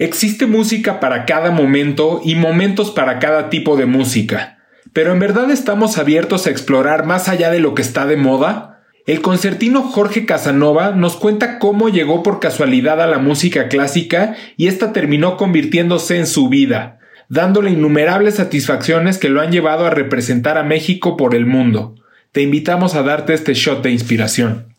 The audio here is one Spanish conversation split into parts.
Existe música para cada momento y momentos para cada tipo de música. Pero ¿en verdad estamos abiertos a explorar más allá de lo que está de moda? El concertino Jorge Casanova nos cuenta cómo llegó por casualidad a la música clásica y esta terminó convirtiéndose en su vida, dándole innumerables satisfacciones que lo han llevado a representar a México por el mundo. Te invitamos a darte este shot de inspiración.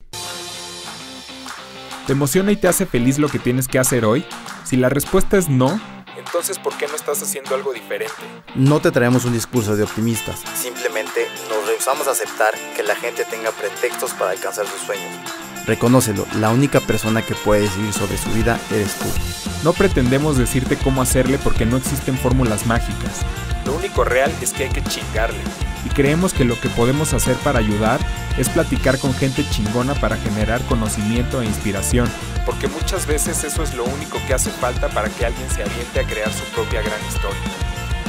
¿Te emociona y te hace feliz lo que tienes que hacer hoy? Si la respuesta es no, entonces ¿por qué no estás haciendo algo diferente? No te traemos un discurso de optimistas, simplemente nos rehusamos a aceptar que la gente tenga pretextos para alcanzar sus sueños. Reconócelo, la única persona que puede decidir sobre su vida eres tú. No pretendemos decirte cómo hacerle porque no existen fórmulas mágicas. Lo único real es que hay que chingarle. Y creemos que lo que podemos hacer para ayudar es platicar con gente chingona para generar conocimiento e inspiración. Porque muchas veces eso es lo único que hace falta para que alguien se aviente a crear su propia gran historia.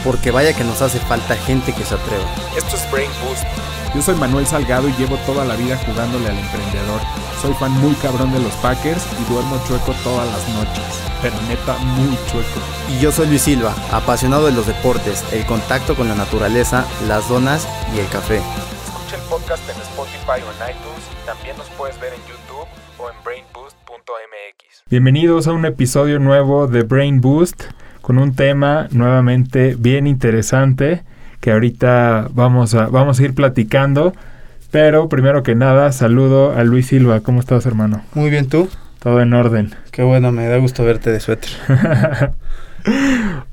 Porque vaya que nos hace falta gente que se atreva. Esto es Brain Boost. Yo soy Manuel Salgado y llevo toda la vida jugándole al emprendedor. Soy fan muy cabrón de los Packers y duermo chueco todas las noches. Pero neta, muy chueco. Y yo soy Luis Silva, apasionado de los deportes, el contacto con la naturaleza, las donas y el café. Escucha el podcast en Spotify o en iTunes. También nos puedes ver en YouTube o en brainboost.mx. Bienvenidos a un episodio nuevo de Brain Boost con un tema nuevamente bien interesante que ahorita vamos a, vamos a ir platicando. Pero primero que nada, saludo a Luis Silva. ¿Cómo estás, hermano? Muy bien, ¿tú? Todo en orden. Qué bueno, me da gusto verte de suéter.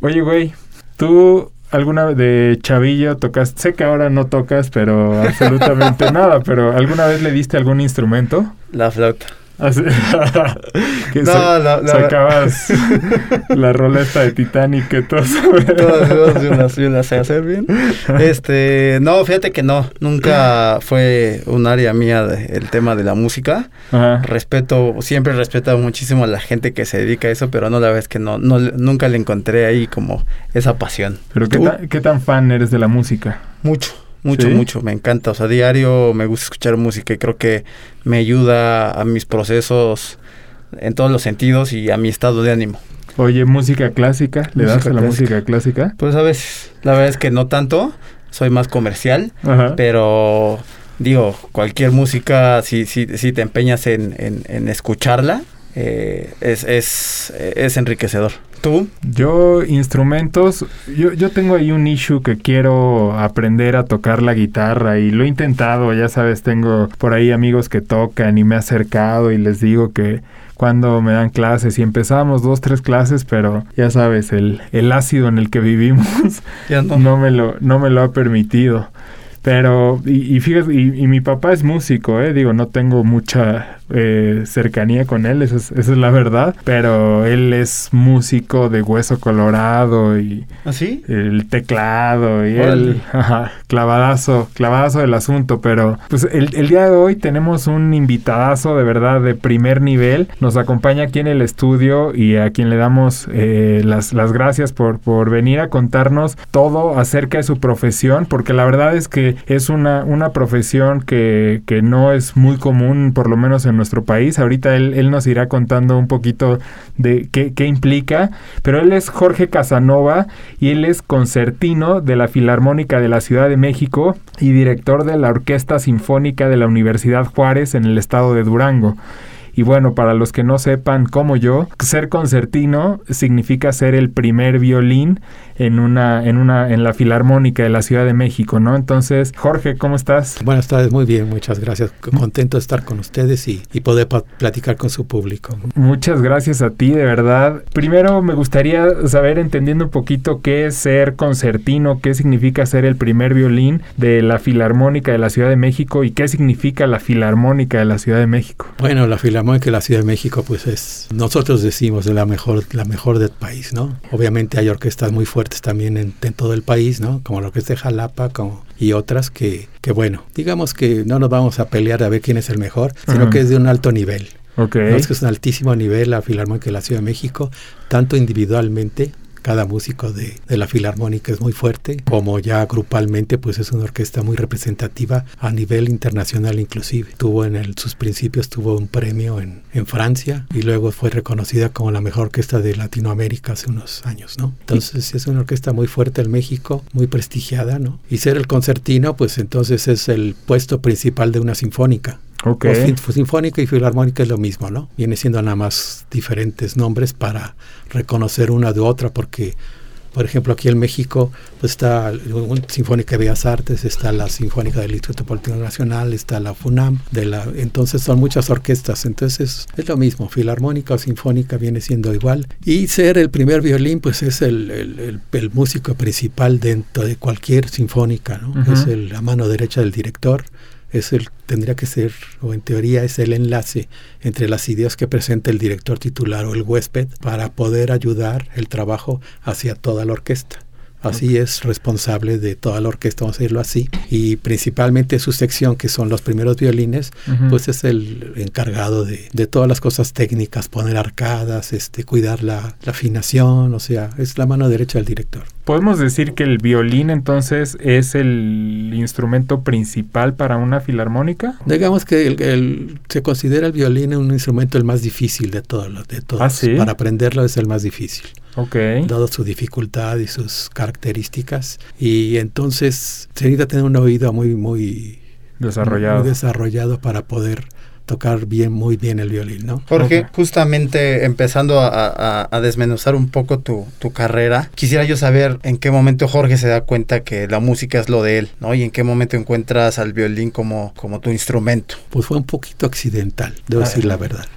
Oye, güey, tú alguna vez de chavillo tocas, sé que ahora no tocas, pero absolutamente nada, pero ¿alguna vez le diste algún instrumento? La flauta. Que No, sa- no, no. sacabas la rola esta de Titanic que todos Todas yo las, yo las sé hacer bien. Este, no, fíjate que no, nunca fue un área mía de- el tema de la música. Ajá. Respeto, siempre he respetado muchísimo a la gente que se dedica a eso, pero no la vez que no, no nunca le encontré ahí como esa pasión. Pero ¿qué, ¿Tú? ta- ¿qué tan fan eres de la música? Mucho, mucho, ¿Sí? mucho. Me encanta. O sea, diario me gusta escuchar música y creo que me ayuda a mis procesos en todos los sentidos y a mi estado de ánimo. Oye, música clásica, ¿le das a la clásica. música clásica? Pues a veces, la verdad es que no tanto. Soy más comercial, Ajá. pero digo, cualquier música, si, si, si te empeñas en, en, en escucharla, eh, es, es, es enriquecedor. ¿Tú? Yo, instrumentos, yo, yo tengo ahí un issue que quiero aprender a tocar la guitarra y lo he intentado, ya sabes, tengo por ahí amigos que tocan y me he acercado y les digo que cuando me dan clases y empezamos dos, tres clases, pero ya sabes, el, el ácido en el que vivimos Ya no. no me lo, no me lo ha permitido. Pero, y, y fíjate, y, y mi papá es músico, ¿eh? Digo, no tengo mucha eh, cercanía con él, esa es, esa es la verdad. Pero él es músico de hueso colorado y ¿Así? el teclado y Órale. el ajá, clavadazo, clavadazo del asunto. Pero, pues el, el día de hoy tenemos un invitadazo de verdad de primer nivel. Nos acompaña aquí en el estudio y a quien le damos eh, las, las gracias por, por venir a contarnos todo acerca de su profesión, porque la verdad es que es una, una profesión que, que no es muy común, por lo menos en nuestro país. Ahorita él, nos irá contando un poquito de qué, qué implica, pero él es Jorge Casanova y él es concertino de la Filarmónica de la Ciudad de México y director de la Orquesta Sinfónica de la Universidad Juárez en el estado de Durango. Y bueno, para los que no sepan como yo, ser concertino significa ser el primer violín en una en una en la Filarmónica de la Ciudad de México, ¿no? Entonces, Jorge, ¿cómo estás? Buenas tardes, muy bien, muchas gracias. Contento de estar con ustedes y, y poder platicar con su público. Muchas gracias a ti, de verdad. Primero me gustaría saber, entendiendo un poquito qué es ser concertino, qué significa ser el primer violín de la Filarmónica de la Ciudad de México y qué significa la Filarmónica de la Ciudad de México. Bueno, la Filarmónica de la Ciudad de México, pues es, nosotros decimos de la mejor, la mejor del país, ¿no? Obviamente hay orquestas muy fuertes también en, en todo el país, ¿no? Como la Orquesta de Jalapa como, y otras que, que, bueno, digamos que no nos vamos a pelear a ver quién es el mejor, sino que es de un alto nivel. Ok. ¿no? Es que es un altísimo nivel la Filarmónica de la Ciudad de México, tanto individualmente cada músico de, de, la filarmónica es muy fuerte, como ya grupalmente pues es una orquesta muy representativa a nivel internacional inclusive. Tuvo en el, sus principios tuvo un premio en, en Francia y luego fue reconocida como la mejor orquesta de Latinoamérica hace unos años, ¿no? Entonces es una orquesta muy fuerte en México, muy prestigiada, ¿no? Y ser el concertino pues entonces es el puesto principal de una sinfónica. Okay. sinfónica y filarmónica es lo mismo, ¿no? Viene siendo nada más diferentes nombres para reconocer una de otra, porque, por ejemplo, aquí en México pues está la Sinfónica de Bellas Artes, está la Sinfónica del Instituto Político Nacional, está la FUNAM, de la, entonces son muchas orquestas, entonces es lo mismo, filarmónica o sinfónica viene siendo igual. Y ser el primer violín, pues es el, el, el, el músico principal dentro de cualquier sinfónica, ¿no? Uh -huh. Es la mano derecha del director es el tendría que ser o en teoría es el enlace entre las ideas que presenta el director titular o el huésped para poder ayudar el trabajo hacia toda la orquesta. Así okay. es responsable de toda la orquesta, vamos a decirlo así. Y principalmente su sección, que son los primeros violines, uh -huh. pues es el encargado de, de, todas las cosas técnicas, poner arcadas, este, cuidar la, la, afinación, o sea, es la mano derecha del director. ¿Podemos decir que el violín entonces es el instrumento principal para una filarmónica? Digamos que el, el, se considera el violín un instrumento el más difícil de todos. De todos. ¿Ah, sí? Para aprenderlo es el más difícil. Okay. Dado su dificultad y sus características. Y entonces se necesita tener un oído muy, muy desarrollado. Muy desarrollado para poder tocar bien, muy bien el violín, ¿no? Jorge, okay. justamente empezando a, a, a, desmenuzar un poco tu, tu, carrera, quisiera yo saber en qué momento Jorge se da cuenta que la música es lo de él, ¿no? Y en qué momento encuentras al violín como, como tu instrumento. Pues fue un poquito accidental, debo decir la verdad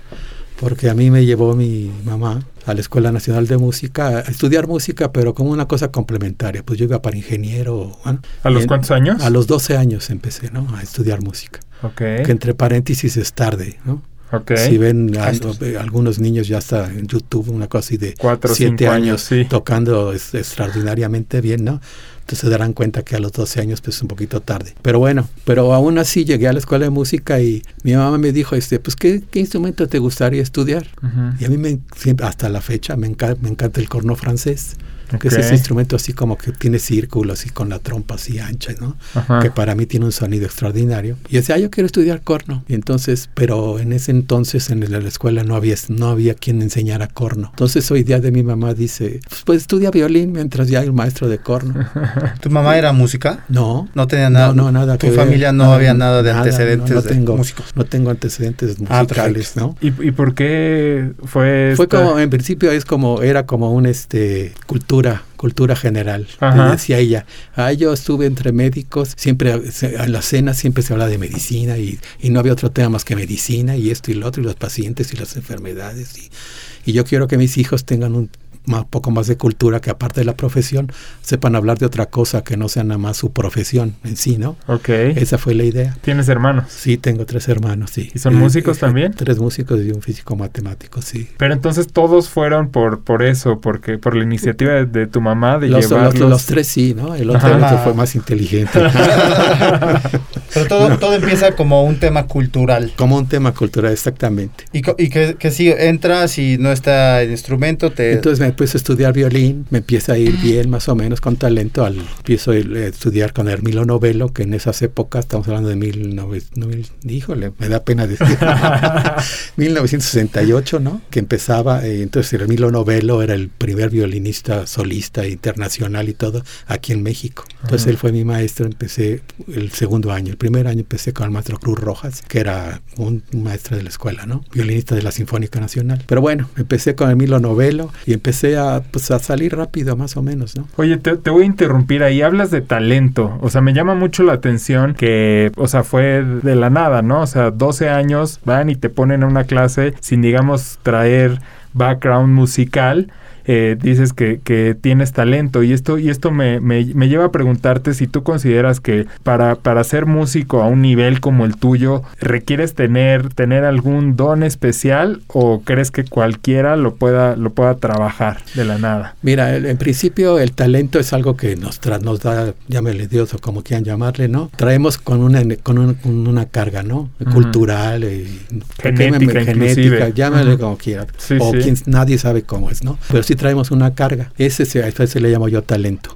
porque a mí me llevó mi mamá a la Escuela Nacional de Música a estudiar música, pero como una cosa complementaria. Pues yo iba para ingeniero. Bueno, ¿A los cuántos años? A los 12 años empecé, ¿no? A estudiar música. Okay. Que entre paréntesis es tarde, ¿no? Okay. Si ven a, algunos niños ya está en YouTube, una cosa así de Cuatro, siete años, años sí. tocando es, extraordinariamente bien, ¿no? Entonces se darán cuenta que a los 12 años pues es un poquito tarde. Pero bueno, pero aún así llegué a la escuela de música y mi mamá me dijo, este, pues ¿qué, qué instrumento te gustaría estudiar? Uh -huh. Y a mí me, siempre, hasta la fecha me, enca me encanta el corno francés. Okay. que es ese instrumento así como que tiene círculos y con la trompa así ancha, ¿no? Ajá. Que para mí tiene un sonido extraordinario. Y decía, ah, yo quiero estudiar corno. Y entonces, pero en ese entonces en la escuela no había, no había quien enseñara corno. Entonces hoy día de mi mamá dice, pues, pues estudia violín mientras ya hay un maestro de corno. ¿Tu mamá era música? No. No tenía nada. No, no nada. ¿Tu familia no, no había nada de nada, antecedentes no, no tengo, de músicos? No tengo antecedentes musicales, ah, ¿no? ¿Y, ¿Y, por qué fue Fue esta? como, en principio es como, era como un, este, cultura cultura general. Ajá. Decía ella, ah, yo estuve entre médicos, siempre en la cena siempre se habla de medicina y, y, no había otro tema más que medicina y esto y lo otro y los pacientes y las enfermedades y, y yo quiero que mis hijos tengan un más, poco más de cultura que aparte de la profesión sepan hablar de otra cosa que no sea nada más su profesión en sí, ¿no? Ok. Esa fue la idea. ¿Tienes hermanos? Sí, tengo tres hermanos, sí. ¿Y son eh, músicos eh, también? Tres músicos y un físico matemático, sí. Pero entonces todos fueron por por eso, porque por la iniciativa de, de tu mamá de los, llevarlos... Los, los, tres sí, ¿no? El otro, el otro fue más inteligente. Pero todo, todo empieza como un tema cultural. Como un tema cultural, exactamente. Y, y que, que si entras y no está el instrumento, te... Entonces me puse a estudiar violín, me empieza a ir bien, más o menos, con talento. Al, empiezo a estudiar con Hermilo Novelo, que en esas épocas, estamos hablando de mil, mil híjole, me da pena decir, 1968, ¿no? Que empezaba, eh, entonces Hermilo Novelo era el primer violinista solista internacional y todo aquí en México. Entonces uh -huh. él fue mi maestro, empecé el segundo año. El primer año empecé con el maestro Cruz Rojas, que era un, maestro de la escuela, ¿no? Violinista de la Sinfónica Nacional. Pero bueno, empecé con Emilio Novelo y empecé a, pues, a salir rápido, más o menos, ¿no? Oye, te, te, voy a interrumpir ahí. Hablas de talento. O sea, me llama mucho la atención que, o sea, fue de la nada, ¿no? O sea, 12 años van y te ponen a una clase sin, digamos, traer background musical eh, dices que, que, tienes talento y esto, y esto me, me, me, lleva a preguntarte si tú consideras que para, para ser músico a un nivel como el tuyo requieres tener, tener algún don especial o crees que cualquiera lo pueda, lo pueda trabajar de la nada. Mira, en principio el talento es algo que nos, tra nos da, llámele Dios o como quieran llamarle, ¿no? Traemos con una, con, un, con una carga, ¿no? Uh -huh. Cultural, eh, genética, genética llámale uh -huh. como quieran. Sí, o sí. Quien, nadie sabe cómo es, ¿no? Pero sí sí traemos una carga. Ese se, a ese se le llamo yo talento.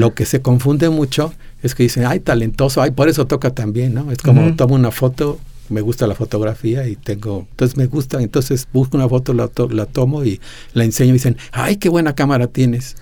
Lo que se confunde mucho es que dicen, ay, talentoso, ay, por eso toca también, ¿no? Es como tomo una foto, me gusta la fotografía y tengo, entonces me gusta, entonces busco una foto, la, to- la tomo y la enseño y dicen, ay, qué buena cámara tienes.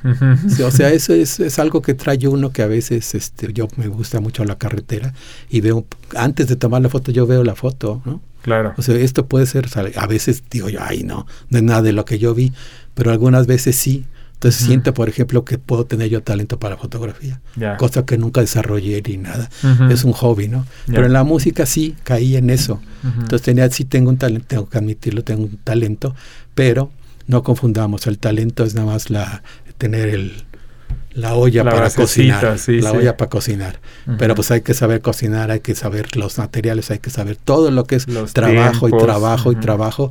Sí, o sea, eso es, es algo que trae uno que a veces, este, yo me gusta mucho la carretera y veo, antes de tomar la foto, yo veo la foto, ¿no? Claro. O sea, esto puede ser, a veces digo yo, ay, no, no es nada de lo que yo vi, pero algunas veces sí. Entonces Ujú. siento, por ejemplo, que puedo tener yo talento para fotografía, Ya. cosa que nunca desarrollé ni nada. Es un hobby, ¿no? Pero en la música sí caí en eso. Entonces tenía, sí tengo un talento, tengo que admitirlo, tengo un talento, pero no confundamos, el talento es nada más la tener el la olla La para basecita, cocinar, sí, la sí. olla para cocinar. Pero pues hay que saber cocinar, hay que saber los materiales, hay que saber todo lo que es Los trabajo tiempos, y trabajo y trabajo.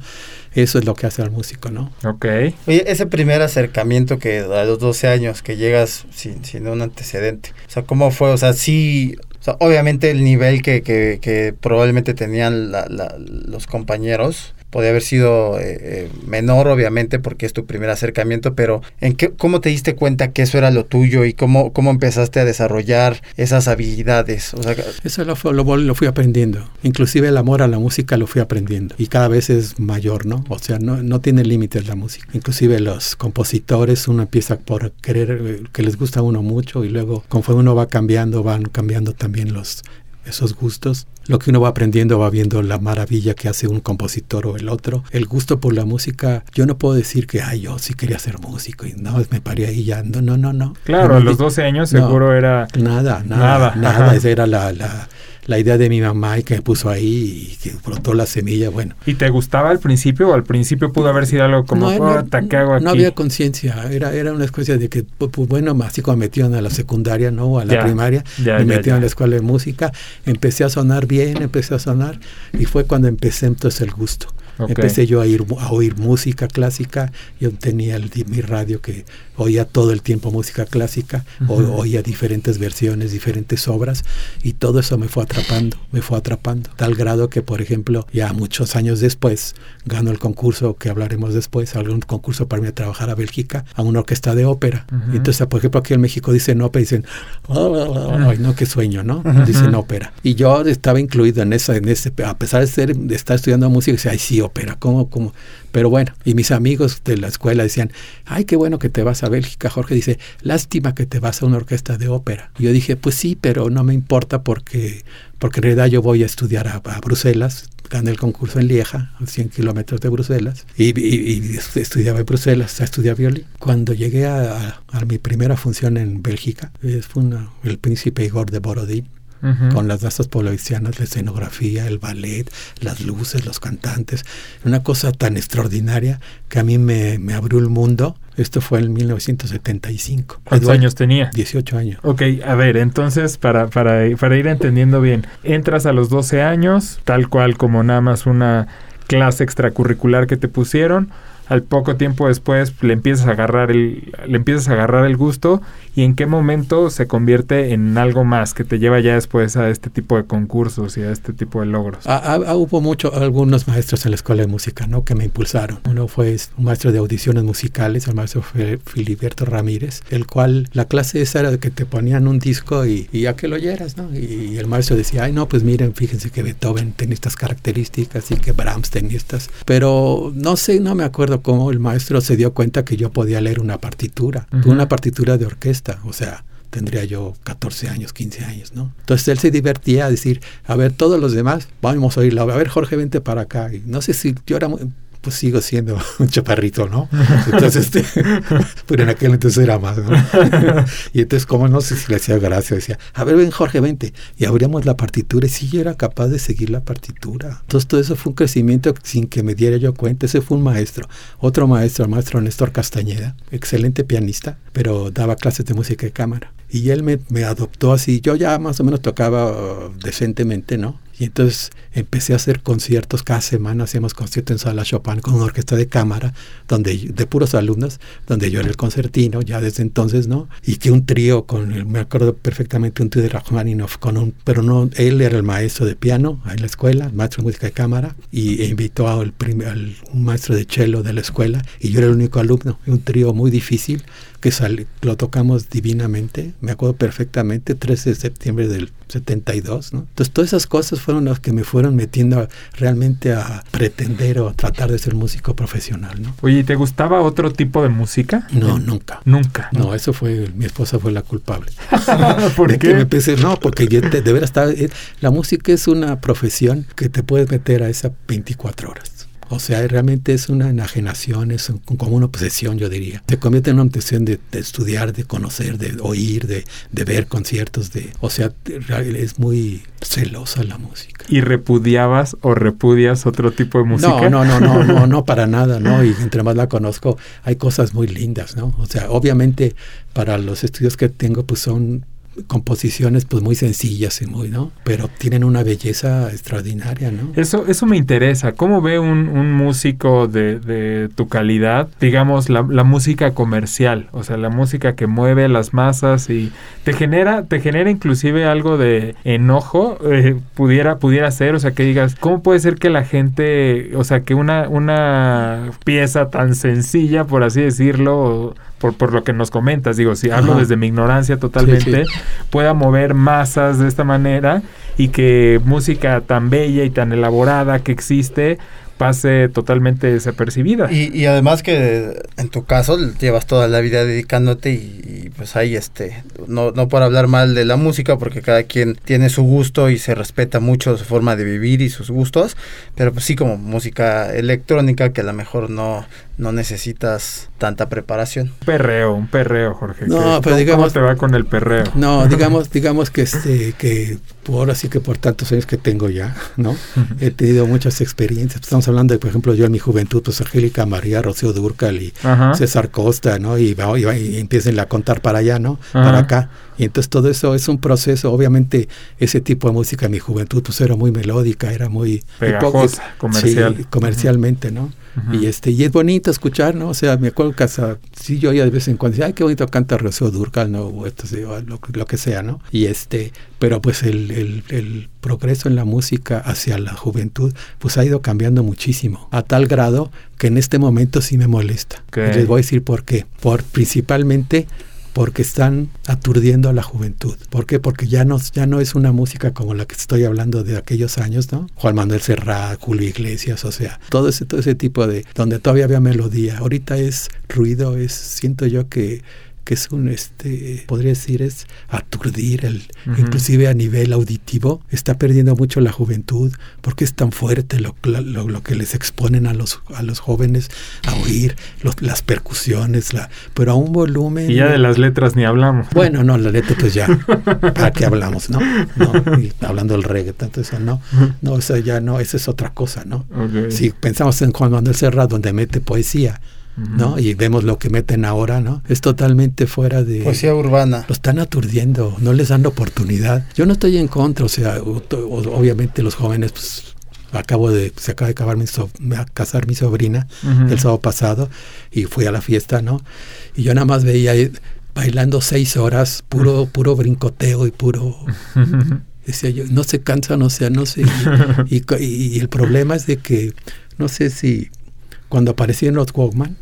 Eso es lo que hace al músico, ¿no? Ok. Oye, ese primer acercamiento que a los 12 años que llegas sin, sin un antecedente, o sea, ¿cómo fue? O sea, sí, o sea, obviamente el nivel que, que, que probablemente tenían la- la- los compañeros podía haber sido eh, eh, menor, obviamente, porque es tu primer acercamiento, pero ¿en qué, ¿cómo te diste cuenta que eso era lo tuyo y cómo, cómo empezaste a desarrollar esas habilidades? O sea, Eso lo, lo, lo fui aprendiendo. Inclusive el amor a la música lo fui aprendiendo. Y cada vez es mayor, ¿no? O sea, no, no tiene límites la música. Inclusive los compositores, uno empieza por querer eh, que les gusta a uno mucho y luego conforme uno va cambiando, van cambiando también los esos gustos. Lo que uno va aprendiendo va viendo la maravilla que hace un compositor o el otro. El gusto por la música, yo no puedo decir que, ay, yo sí quería ser músico y no, me paré ahí ya. No, no, no, no. Claro, No, a los di- 12 años no. seguro era... Nada, Nada, nada, nada. Esa era la, la, la idea de mi mamá y que me puso ahí y que brotó la semilla. Bueno, ¿Y te gustaba al principio o al principio pudo haber sido algo como, no, no- "Puta, ¿qué hago aquí? no había conciencia. Era, era una especie de que, pu- pu- bueno, así como me metieron a la secundaria, ¿no? O a la Ya, primaria, ya, me metieron a la escuela de música, empecé a sonar bien, empecé a sonar y fue cuando empecé entonces el gusto. Ok. Empecé yo a, ir, a oír música clásica, yo tenía el, mi radio que oía todo el tiempo música clásica, o- Ujú. oía diferentes versiones, diferentes obras, y todo eso me fue atrapando, me fue atrapando, tal grado que, por ejemplo, ya muchos años después, gano el concurso que hablaremos después, algún concurso para irme a trabajar a Bélgica, a una orquesta de ópera. Ujú. Y entonces, por ejemplo, aquí en México dicen ópera, dicen, ay, no, qué sueño, ¿no? Dicen ópera. Y yo estaba incluido en esa, en ese, a pesar de ser, de estar estudiando música, decía, ay, sí, ópera, ¿cómo, cómo? Pero bueno, y mis amigos de la escuela decían, ay, qué bueno que te vas a Bélgica, Jorge dice, lástima que te vas a una orquesta de ópera. Y yo dije, pues sí, pero no me importa porque, porque en realidad yo voy a estudiar a, Bruselas, gané el concurso en Lieja, a 100 kilómetros de Bruselas, y, y- estudiaba en Bruselas, a estudiar violín. Cuando llegué a, mi primera función en Bélgica, fue una- el príncipe Igor de Borodín, Con las danzas polovixianas, la escenografía, el ballet, las luces, los cantantes. Una cosa tan extraordinaria que a mí me, me abrió el mundo. Esto fue en 1975. ¿Cuántos Eduardo, años tenía? 18 años. Ok, a ver, entonces para, para, para ir entendiendo bien, entras a los 12 años, tal cual como nada más una clase extracurricular que te pusieron, al poco tiempo después le empiezas a agarrar el, le empiezas a agarrar el gusto y en qué momento se convierte en algo más que te lleva ya después a este tipo de concursos y a este tipo de logros. Ah, ah, ah, hubo mucho, algunos maestros en la escuela de música, ¿no? Que me impulsaron. Uno fue un maestro de audiciones musicales, el maestro Filiberto Ramírez, el cual la clase esa era de que te ponían un disco y, y a que lo oyeras, ¿no? Y, el maestro decía, ay, no, pues miren, fíjense que Beethoven tenía estas características y que Brahms tenía estas. Pero no sé, no me acuerdo cómo el maestro se dio cuenta que yo podía leer una partitura, una partitura de orquesta, o sea, tendría yo 14 años, 15 años, ¿no? Entonces él se divertía a decir, a ver, todos los demás, vamos a oírlo, a ver, Jorge, vente para acá. Y no sé si yo era muy- pues sigo siendo un chaparrito, ¿no? Entonces, este, pero en aquel entonces era más, ¿no? y entonces, como no sé si le hacía gracia, decía, a ver, ven Jorge, vente. Y abríamos la partitura y sí, yo era capaz de seguir la partitura. Entonces, todo eso fue un crecimiento sin que me diera yo cuenta. Ese fue un maestro. Otro maestro, el maestro Néstor Castañeda, excelente pianista, pero daba clases de música de cámara. Y él me, adoptó así. Yo ya más o menos tocaba uh, decentemente, ¿no? Y entonces empecé a hacer conciertos cada semana, hacíamos conciertos en Sala Chopin con una orquesta de cámara, donde de puros alumnos, donde yo era el concertino, ya desde entonces, ¿no? Y que un trío con, me acuerdo perfectamente, un trío de Rachmaninoff, con un, pero no, él era el maestro de piano en la escuela, maestro de música de cámara, y invitó al un maestro de cello de la escuela, y yo era el único alumno, un trío muy difícil, que lo tocamos divinamente, me acuerdo perfectamente, 13 de septiembre del 72, ¿no? Entonces todas esas cosas fueron las que me fueron metiendo realmente a pretender o tratar de ser músico profesional, ¿no? Oye, ¿te gustaba otro tipo de música? No, nunca. Nunca. No, eso fue, mi esposa fue la culpable. ¿Por qué? Que me empecé, no, porque yo de veras estaba, eh, la música es una profesión que te puedes meter a esa 24 horas. O sea, realmente es una enajenación, es como una obsesión, yo diría. Se convierte en una obsesión de, estudiar, de conocer, de oír, de, de, ver conciertos, de, o sea, es muy celosa la música. ¿Y repudiabas o repudias otro tipo de música? No, no, no, no, no, no para nada, ¿no? Y entre más la conozco, hay cosas muy lindas, ¿no? O sea, obviamente para los estudios que tengo, pues son composiciones pues muy sencillas y muy, ¿no? Pero tienen una belleza extraordinaria, ¿no? Eso, eso me interesa. ¿Cómo ve un, un músico de, de, tu calidad, digamos, la, la, música comercial? O sea, la música que mueve las masas y te genera, te genera inclusive algo de enojo, eh, pudiera, pudiera ser, o sea, que digas, ¿cómo puede ser que la gente, o sea, que una, una pieza tan sencilla, por así decirlo, por, por lo que nos comentas, digo, si hablo desde mi ignorancia totalmente, pueda mover masas de esta manera y que música tan bella y tan elaborada que existe pase totalmente desapercibida. Y, y, además que en tu caso llevas toda la vida dedicándote y, pues ahí este, no, no por hablar mal de la música porque cada quien tiene su gusto y se respeta mucho su forma de vivir y sus gustos, pero pues sí como música electrónica que a lo mejor no, no necesitas tanta preparación. Un perreo, un perreo, Jorge. No, pero digamos, ¿cómo te va con el perreo? No, digamos, digamos que este, que ahora sí que por tantos años que tengo ya, ¿no? He tenido muchas experiencias. Estamos hablando de, por ejemplo, yo en mi juventud, pues Angélica María, Rocío Durcal y César Costa, ¿no? Y, va, y, empiecen a contar para allá, ¿no? Para acá. Y entonces todo eso es un proceso. Obviamente, ese tipo de música en mi juventud, pues era muy melódica, era muy. Pegajosa, comercial. Sí, comercialmente, ¿no? Y este y es bonito escuchar, ¿no? O sea, me acuerdo que sí yo ya de vez en cuando ay, qué bonito canta Rocío Durcal, ¿no? O esto, lo, lo, que sea, ¿no? Y este, pero pues el, el, el, progreso en la música hacia la juventud, pues ha ido cambiando muchísimo, a tal grado que en este momento sí me molesta. Les voy a decir por qué. Por principalmente porque están aturdiendo a la juventud. ¿Por qué? Porque ya no, es una música como la que estoy hablando de aquellos años, ¿no? Juan Manuel Serrat, Julio Iglesias, o sea, todo ese, todo ese tipo de, donde todavía había melodía. Ahorita es ruido, es, siento yo que que es un, este, podría decir, es aturdir, el, inclusive a nivel auditivo, está perdiendo mucho la juventud, porque es tan fuerte lo, lo, lo que les exponen a los, a los jóvenes a oír, los, las percusiones, la, pero a un volumen... Y ya de las letras ni hablamos. Bueno, no, la letra pues ya, ¿para qué hablamos, no? no hablando del reggaetón, eso no, no, eso ya no, esa es otra cosa, ¿no? Si pensamos en Juan Manuel Serrat, donde mete poesía, ¿no? Y vemos lo que meten ahora, ¿no? Es totalmente fuera de... Poesía urbana. Lo están aturdiendo, no les dan oportunidad. Yo no estoy en contra, o sea, obviamente los jóvenes, pues acabo de, se acaba de acabar mi a casar mi sobrina el sábado pasado y fui a la fiesta, ¿no? Y yo nada más veía bailando seis horas, puro, puro brincoteo y puro... Decía yo, no se cansan, o sea, no sé. Y, y, el problema es de que, no sé si cuando aparecieron los Walkman,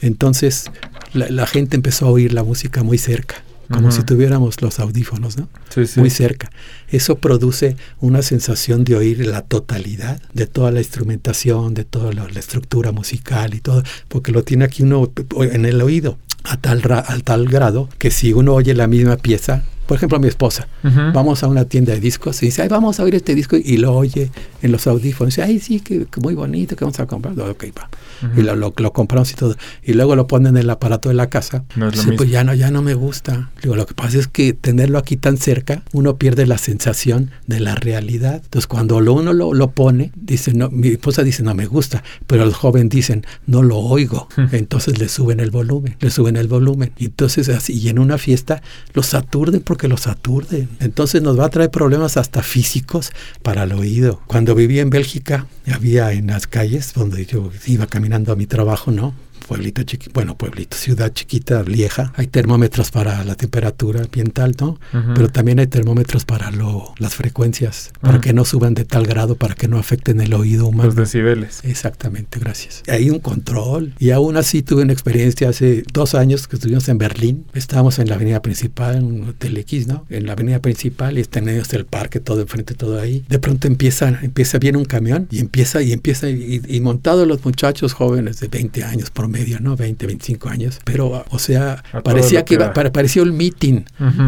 entonces la, gente empezó a oír la música muy cerca, como si tuviéramos los audífonos, ¿no? Muy cerca. Eso produce una sensación de oír la totalidad de toda la instrumentación, de toda la, estructura musical y todo, porque lo tiene aquí uno en el oído a tal, a tal grado que si uno oye la misma pieza, por ejemplo, mi esposa, vamos a una tienda de discos y dice, ay, vamos a oír este disco y lo oye en los audífonos. Y dice, ay, sí, que, muy bonito, que vamos a comprar. Ok, va. Y lo, lo, compramos y todo. Y luego lo ponen en el aparato de la casa. No dice, pues ya no, ya no me gusta. Digo, lo que pasa es que tenerlo aquí tan cerca, uno pierde la sensación de la realidad. Entonces, cuando uno lo, lo pone, dice, no, mi esposa dice, no me gusta. Pero el joven dicen, no lo oigo. Entonces le suben el volumen, le suben el volumen. Y entonces así, y en una fiesta los aturden porque que los aturden. Entonces nos va a traer problemas hasta físicos para el oído. Cuando vivía en Bélgica, había en las calles donde yo iba caminando a mi trabajo, ¿no? Pueblito chiquito, bueno, pueblito, ciudad chiquita, vieja, hay termómetros para la temperatura ambiental, ¿no? Pero también hay termómetros para lo, las frecuencias, para que no suban de tal grado, para que no afecten el oído humano. Los decibeles. Exactamente, gracias. Hay un control. Y aún así tuve una experiencia hace dos años que estuvimos en Berlín. Estábamos en la avenida principal, en un hotel X, ¿no? En la avenida principal y tenemos el parque todo enfrente, todo ahí. De pronto empieza, empieza bien un camión y empieza y empieza y, y montados los muchachos jóvenes de 20 años por medio, ¿no? 20, 25 años. Pero, o sea, parecía que, iba, parecía un meeting,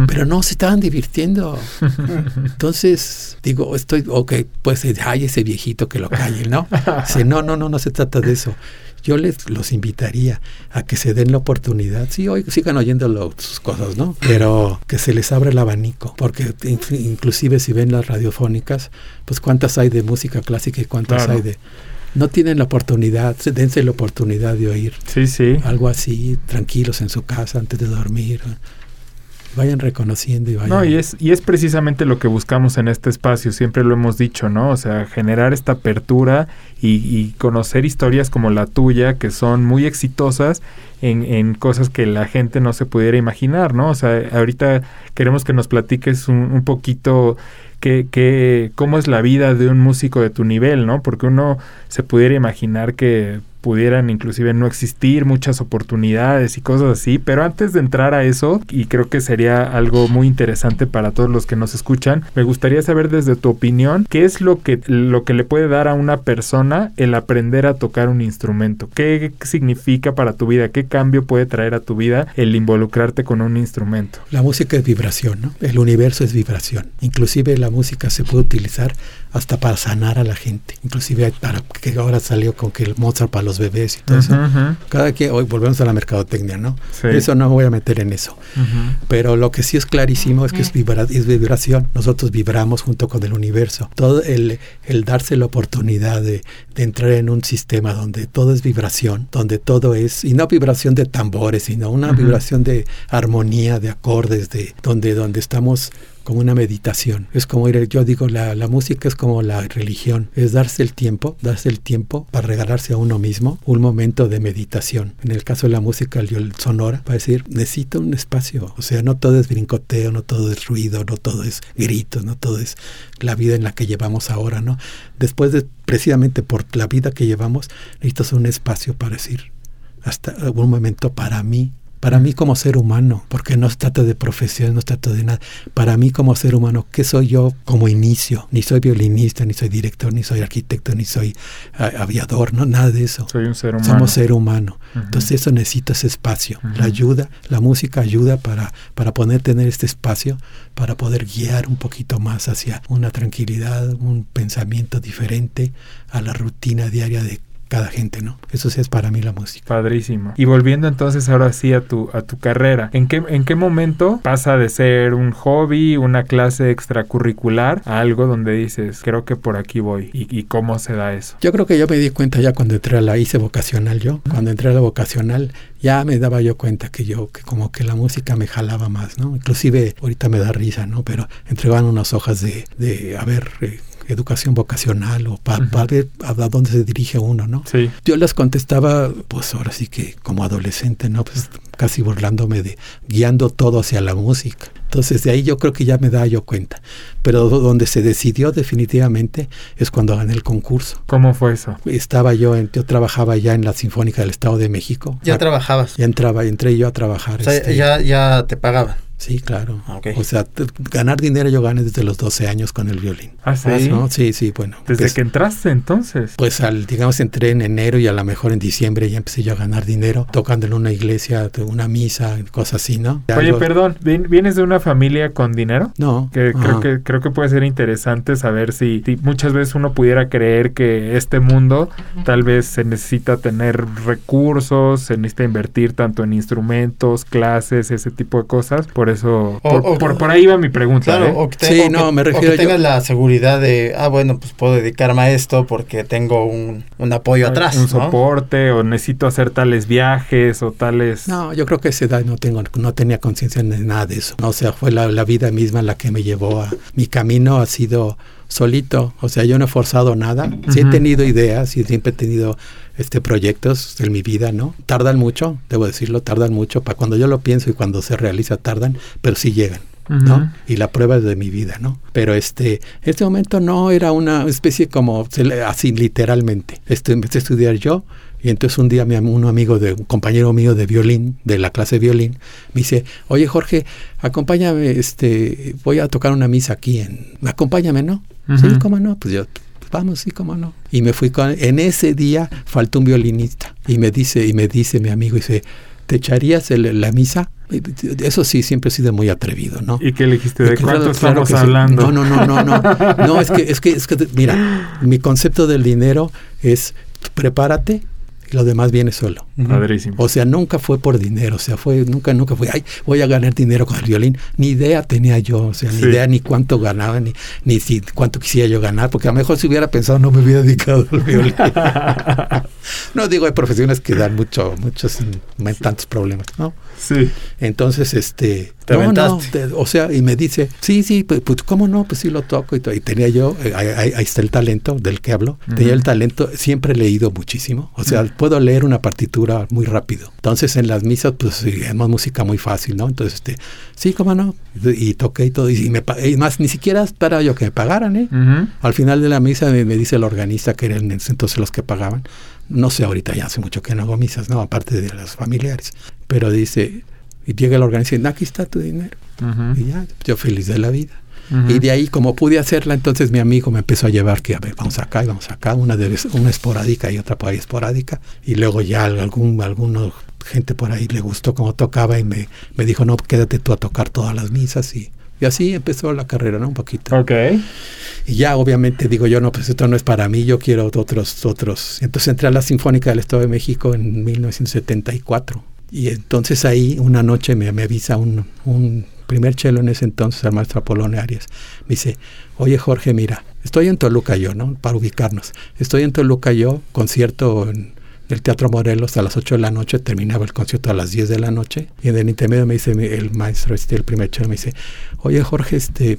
pero no, se estaban divirtiendo. Entonces, digo, estoy, ok, pues, ay, ese viejito que lo calle, ¿no? Dice, no, no, no, no se trata de eso yo les los invitaría a que se den la oportunidad. Sí, hoy sigan oyendo sus cosas, ¿no? Pero que se les abra el abanico, porque inclusive si ven las radiofónicas, pues cuántas hay de música clásica y cuántas hay de no tienen la oportunidad, dense la oportunidad de oír sí, sí. algo así, tranquilos en su casa antes de dormir. Vayan reconociendo y vayan. No, y es, y es precisamente lo que buscamos en este espacio, siempre lo hemos dicho, ¿no? O sea, generar esta apertura y, y conocer historias como la tuya, que son muy exitosas en, en, cosas que la gente no se pudiera imaginar, ¿no? O sea, ahorita queremos que nos platiques un, un poquito que, cómo es la vida de un músico de tu nivel, ¿no? Porque uno se pudiera imaginar que pudieran inclusive no existir muchas oportunidades y cosas así, pero antes de entrar a eso, y creo que sería algo muy interesante para todos los que nos escuchan, me gustaría saber desde tu opinión, ¿qué es lo que, lo que le puede dar a una persona el aprender a tocar un instrumento? ¿Qué significa para tu vida? ¿Qué cambio puede traer a tu vida el involucrarte con un instrumento? La música es vibración, ¿no? El universo es vibración. Inclusive la música se puede utilizar hasta para sanar a la gente. Inclusive para que ahora salió con que el Mozart para los bebés y todo eso. Cada que hoy volvemos a la mercadotecnia, ¿no? Eso no me voy a meter en eso. Pero lo que sí es clarísimo es que es, es, vibración. Nosotros vibramos junto con el universo. Todo el, el darse la oportunidad de, de, entrar en un sistema donde todo es vibración, donde todo es, y no vibración de tambores, sino una vibración de armonía, de acordes, de donde, donde estamos como una meditación. Es como ir, yo digo, la, la, música es como la religión, es darse el tiempo, darse el tiempo para regalarse a uno mismo un momento de meditación. En el caso de la música, el sonora, para decir, necesito un espacio. O sea, no todo es brincoteo, no todo es ruido, no todo es gritos, no todo es la vida en la que llevamos ahora, ¿no? Después de, precisamente por la vida que llevamos, necesitas un espacio para decir, hasta un momento para mí, para mí como ser humano, porque no se trata de profesión, no se trata de nada. Para mí como ser humano, ¿qué soy yo como inicio? Ni soy violinista, ni soy director, ni soy arquitecto, ni soy aviador, no, nada de eso. Soy un ser humano. Somos ser humano. Entonces eso necesita ese espacio. La ayuda, la música ayuda para, para poder tener este espacio, para poder guiar un poquito más hacia una tranquilidad, un pensamiento diferente a la rutina diaria de cada gente, ¿no? Eso sí es para mí la música. Padrísimo. Y volviendo entonces ahora sí a tu, a tu carrera, ¿en qué, ¿en qué momento pasa de ser un hobby, una clase extracurricular, a algo donde dices, creo que por aquí voy? ¿Y, cómo se da eso? Yo creo que yo me di cuenta ya cuando entré a la hice vocacional yo, cuando entré a la vocacional ya me daba yo cuenta que yo, que como que la música me jalaba más, ¿no? Inclusive ahorita me da risa, ¿no? Pero entregaban unas hojas de, de a ver, eh, educación vocacional o para ver a dónde se dirige uno, ¿no? Sí. Yo les contestaba, pues ahora sí que como adolescente, ¿no? Pues casi burlándome de, guiando todo hacia la música. Entonces de ahí yo creo que ya me da yo cuenta. Pero donde se decidió definitivamente es cuando gané el concurso. ¿Cómo fue eso? Estaba yo, en, yo trabajaba ya en la Sinfónica del Estado de México. ¿Ya trabajabas? Ya entraba, entré yo a trabajar. O sea, este, ya, ya te pagaban. Sí, claro. O sea, ganar dinero yo gané desde los 12 años con el violín. Ah, sí. ¿No? Sí, sí, bueno. ¿Desde que entraste entonces? Pues al, digamos, entré en enero y a lo mejor en diciembre ya empecé yo a ganar dinero tocando en una iglesia, una misa, cosas así, ¿no? Oye, perdón, ¿vienes de una familia con dinero? No. Que creo que creo que puede ser interesante saber si, si, muchas veces uno pudiera creer que este mundo tal vez se necesita tener recursos, se necesita invertir tanto en instrumentos, clases, ese tipo de cosas. Por por eso, O- por, o- por, por ahí va mi pregunta. Claro, ¿eh? o que, te- Sí, o que- no, me o refiero que yo- tengas la seguridad de, ah, bueno, pues puedo dedicarme a esto porque tengo un, un apoyo atrás, un ¿no? soporte o necesito hacer tales viajes o tales... No, yo creo que a esa edad no tengo, no tenía conciencia de nada de eso. O sea, fue la, la vida misma la que me llevó a mi camino ha sido solito. O sea, yo no he forzado nada. Sí he tenido ideas y siempre he tenido este proyectos en mi vida, ¿no? Tardan mucho, debo decirlo, tardan mucho. Para cuando yo lo pienso y cuando se realiza tardan, pero sí llegan. ¿no? Y la prueba es de mi vida, ¿no? Pero este, este momento no era una especie como, así literalmente. Este, empecé a estudiar yo y entonces un día mi, un amigo, de, un compañero mío de violín, de la clase de violín, me dice, oye Jorge, acompáñame, este, voy a tocar una misa aquí en, acompáñame, ¿no? Sí, cómo no, pues yo, pues vamos, sí, cómo no. Y me fui con, en ese día faltó un violinista y me dice, y me dice mi amigo, dice, ¿te echarías el- la misa? Eso sí, siempre he sido muy atrevido, ¿no? ¿Y qué le dijiste? ¿De claro, cuánto claro estamos sí. hablando? No, no, no, no, no. No, es que, es que, es que, mira, mi concepto del dinero es prepárate lo demás viene solo. Padrísimo. O sea, nunca fue por dinero, o sea, fue, nunca, nunca fue, ay, voy a ganar dinero con el violín. Ni idea tenía yo, o sea, ni Sí. idea ni cuánto ganaba, ni, ni si cuánto quisiera yo ganar, porque a lo mejor si hubiera pensado no me hubiera dedicado al violín. no digo, hay profesiones que dan mucho, muchos, tantos problemas, ¿no? Sí. Entonces, este... Te no, no, te- o sea, y me dice, sí, sí, pues, pues, ¿cómo no? Pues sí lo toco y, y tenía yo, eh, ahí, está el talento del que hablo, tenía el talento, siempre he leído muchísimo, o sea, puedo leer una partitura muy rápido. Entonces, en las misas, pues, sí, es música muy fácil, ¿no? Entonces, este, sí, ¿cómo no? Y, y toqué y todo, y, me, y más, ni siquiera esperaba yo que me pagaran, ¿eh? Al final de la misa me, me dice el organista, que eran entonces los que pagaban, no sé, ahorita ya hace mucho que no hago misas, ¿no? Aparte de las familiares, pero dice, y llega y dice, aquí está tu dinero. Y ya, yo feliz de la vida. Ujú. Y de ahí, como pude hacerla, entonces mi amigo me empezó a llevar que, a ver, vamos acá y vamos acá, una, de, una esporádica y otra por ahí esporádica. Y luego ya algún, alguno, gente por ahí le gustó cómo tocaba y me, me dijo, no, quédate tú a tocar todas las misas. Y, y así empezó la carrera, ¿no? Un poquito. Ok. Y ya obviamente digo yo, no, pues esto no es para mí, yo quiero otros, otros. Entonces entré a la Sinfónica del Estado de México en 1974. Y entonces ahí una noche me, avisa un, primer chelo en ese entonces, el maestro Apolonio Arias. Me dice, oye Jorge, mira, estoy en Toluca yo, ¿no? Para ubicarnos. Estoy en Toluca yo, concierto en el Teatro Morelos a las 8 de la noche, terminaba el concierto a las 10 de la noche. Y en el intermedio me dice el maestro, este, el primer chelo, me dice, oye Jorge, este,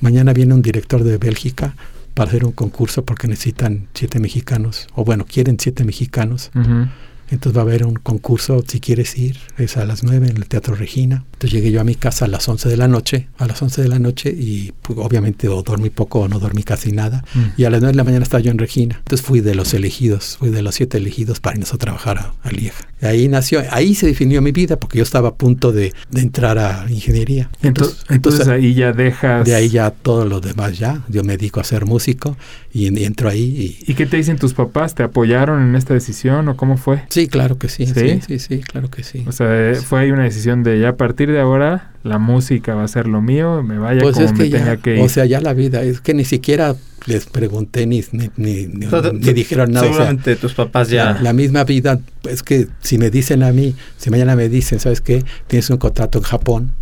mañana viene un director de Bélgica para hacer un concurso porque necesitan siete mexicanos, o bueno, quieren siete mexicanos. Ujú. Entonces va a haber un concurso, si quieres ir, es a las 9 en el Teatro Regina. Entonces llegué yo a mi casa a las 11 de la noche, a las 11 de la noche y pues, obviamente o dormí poco o no dormí casi nada. Mm. Y a las 9 de la mañana estaba yo en Regina. Entonces fui de los elegidos, fui de los siete elegidos para irnos a trabajar a, a Lieja. Y ahí nació, ahí se definió mi vida porque yo estaba a punto de, de entrar a ingeniería. Entonces, entonces ahí ya dejas... de ahí ya todo lo demás ya. Yo me dedico a ser músico y, y entro ahí y, ¿Y qué te dicen tus papás? ¿Te apoyaron en esta decisión o cómo fue? Sí, claro que sí, ¿Sí? sí, sí, sí, claro que sí. O sea, eh, fue ahí una decisión de ya a partir de ahora la música va a ser lo mío, me vaya pues como es me que ya, tenga que ir. o sea, ya la vida, es que ni siquiera les pregunté ni, ni, ni, ni- O sea, ni te- dijeron nada. o sea, Seguramente tus papás ya... la misma vida, es que si me dicen a mí, si mañana me dicen, ¿sabes qué? Tienes un contrato en Japón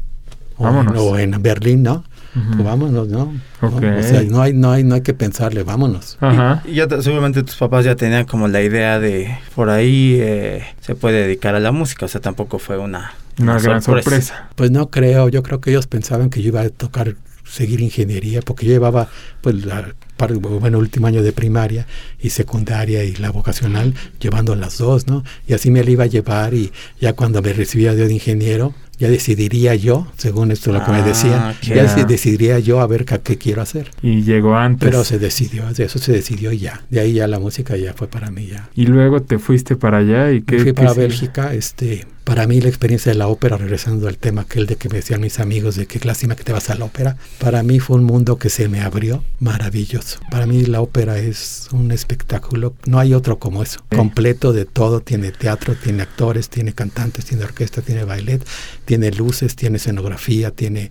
o, en, Vámonos. o en Berlín, ¿no? Pues vámonos, ¿no? ¿no? Ok. O sea, no hay, no hay, no hay que pensarle, vámonos. Ajá. Y ya te- seguramente tus papás ya tenían como la idea de por ahí eh, se puede dedicar a la música, o sea, tampoco fue una, Una gran sorpresa. Pues no creo, yo creo que ellos pensaban que yo iba a tocar, seguir ingeniería, porque yo llevaba, pues, la, par- bueno, último año de primaria y secundaria y la vocacional, llevando las dos, ¿no? Y así me la iba a llevar y ya cuando me recibía de ingeniero, ya decidiría yo, según esto lo que me Ah, decían, ok. ya decidiría yo a ver qué, qué quiero hacer. Y llegó antes. Pero se decidió, de eso se decidió y ya. De ahí ya la música ya fue para mí ya. Y luego te fuiste para allá y qué... Me fui qué para sigue? Bélgica, este, para mí la experiencia de la ópera, regresando al tema aquel de que me decían mis amigos de qué lástima que te vas a la ópera, para mí fue un mundo que se me abrió maravilloso. Para mí la ópera es un espectáculo, no hay otro como eso, Sí. completo de todo, tiene teatro, tiene actores, tiene cantantes, tiene orquesta, tiene ballet, tiene luces, tiene escenografía, tiene...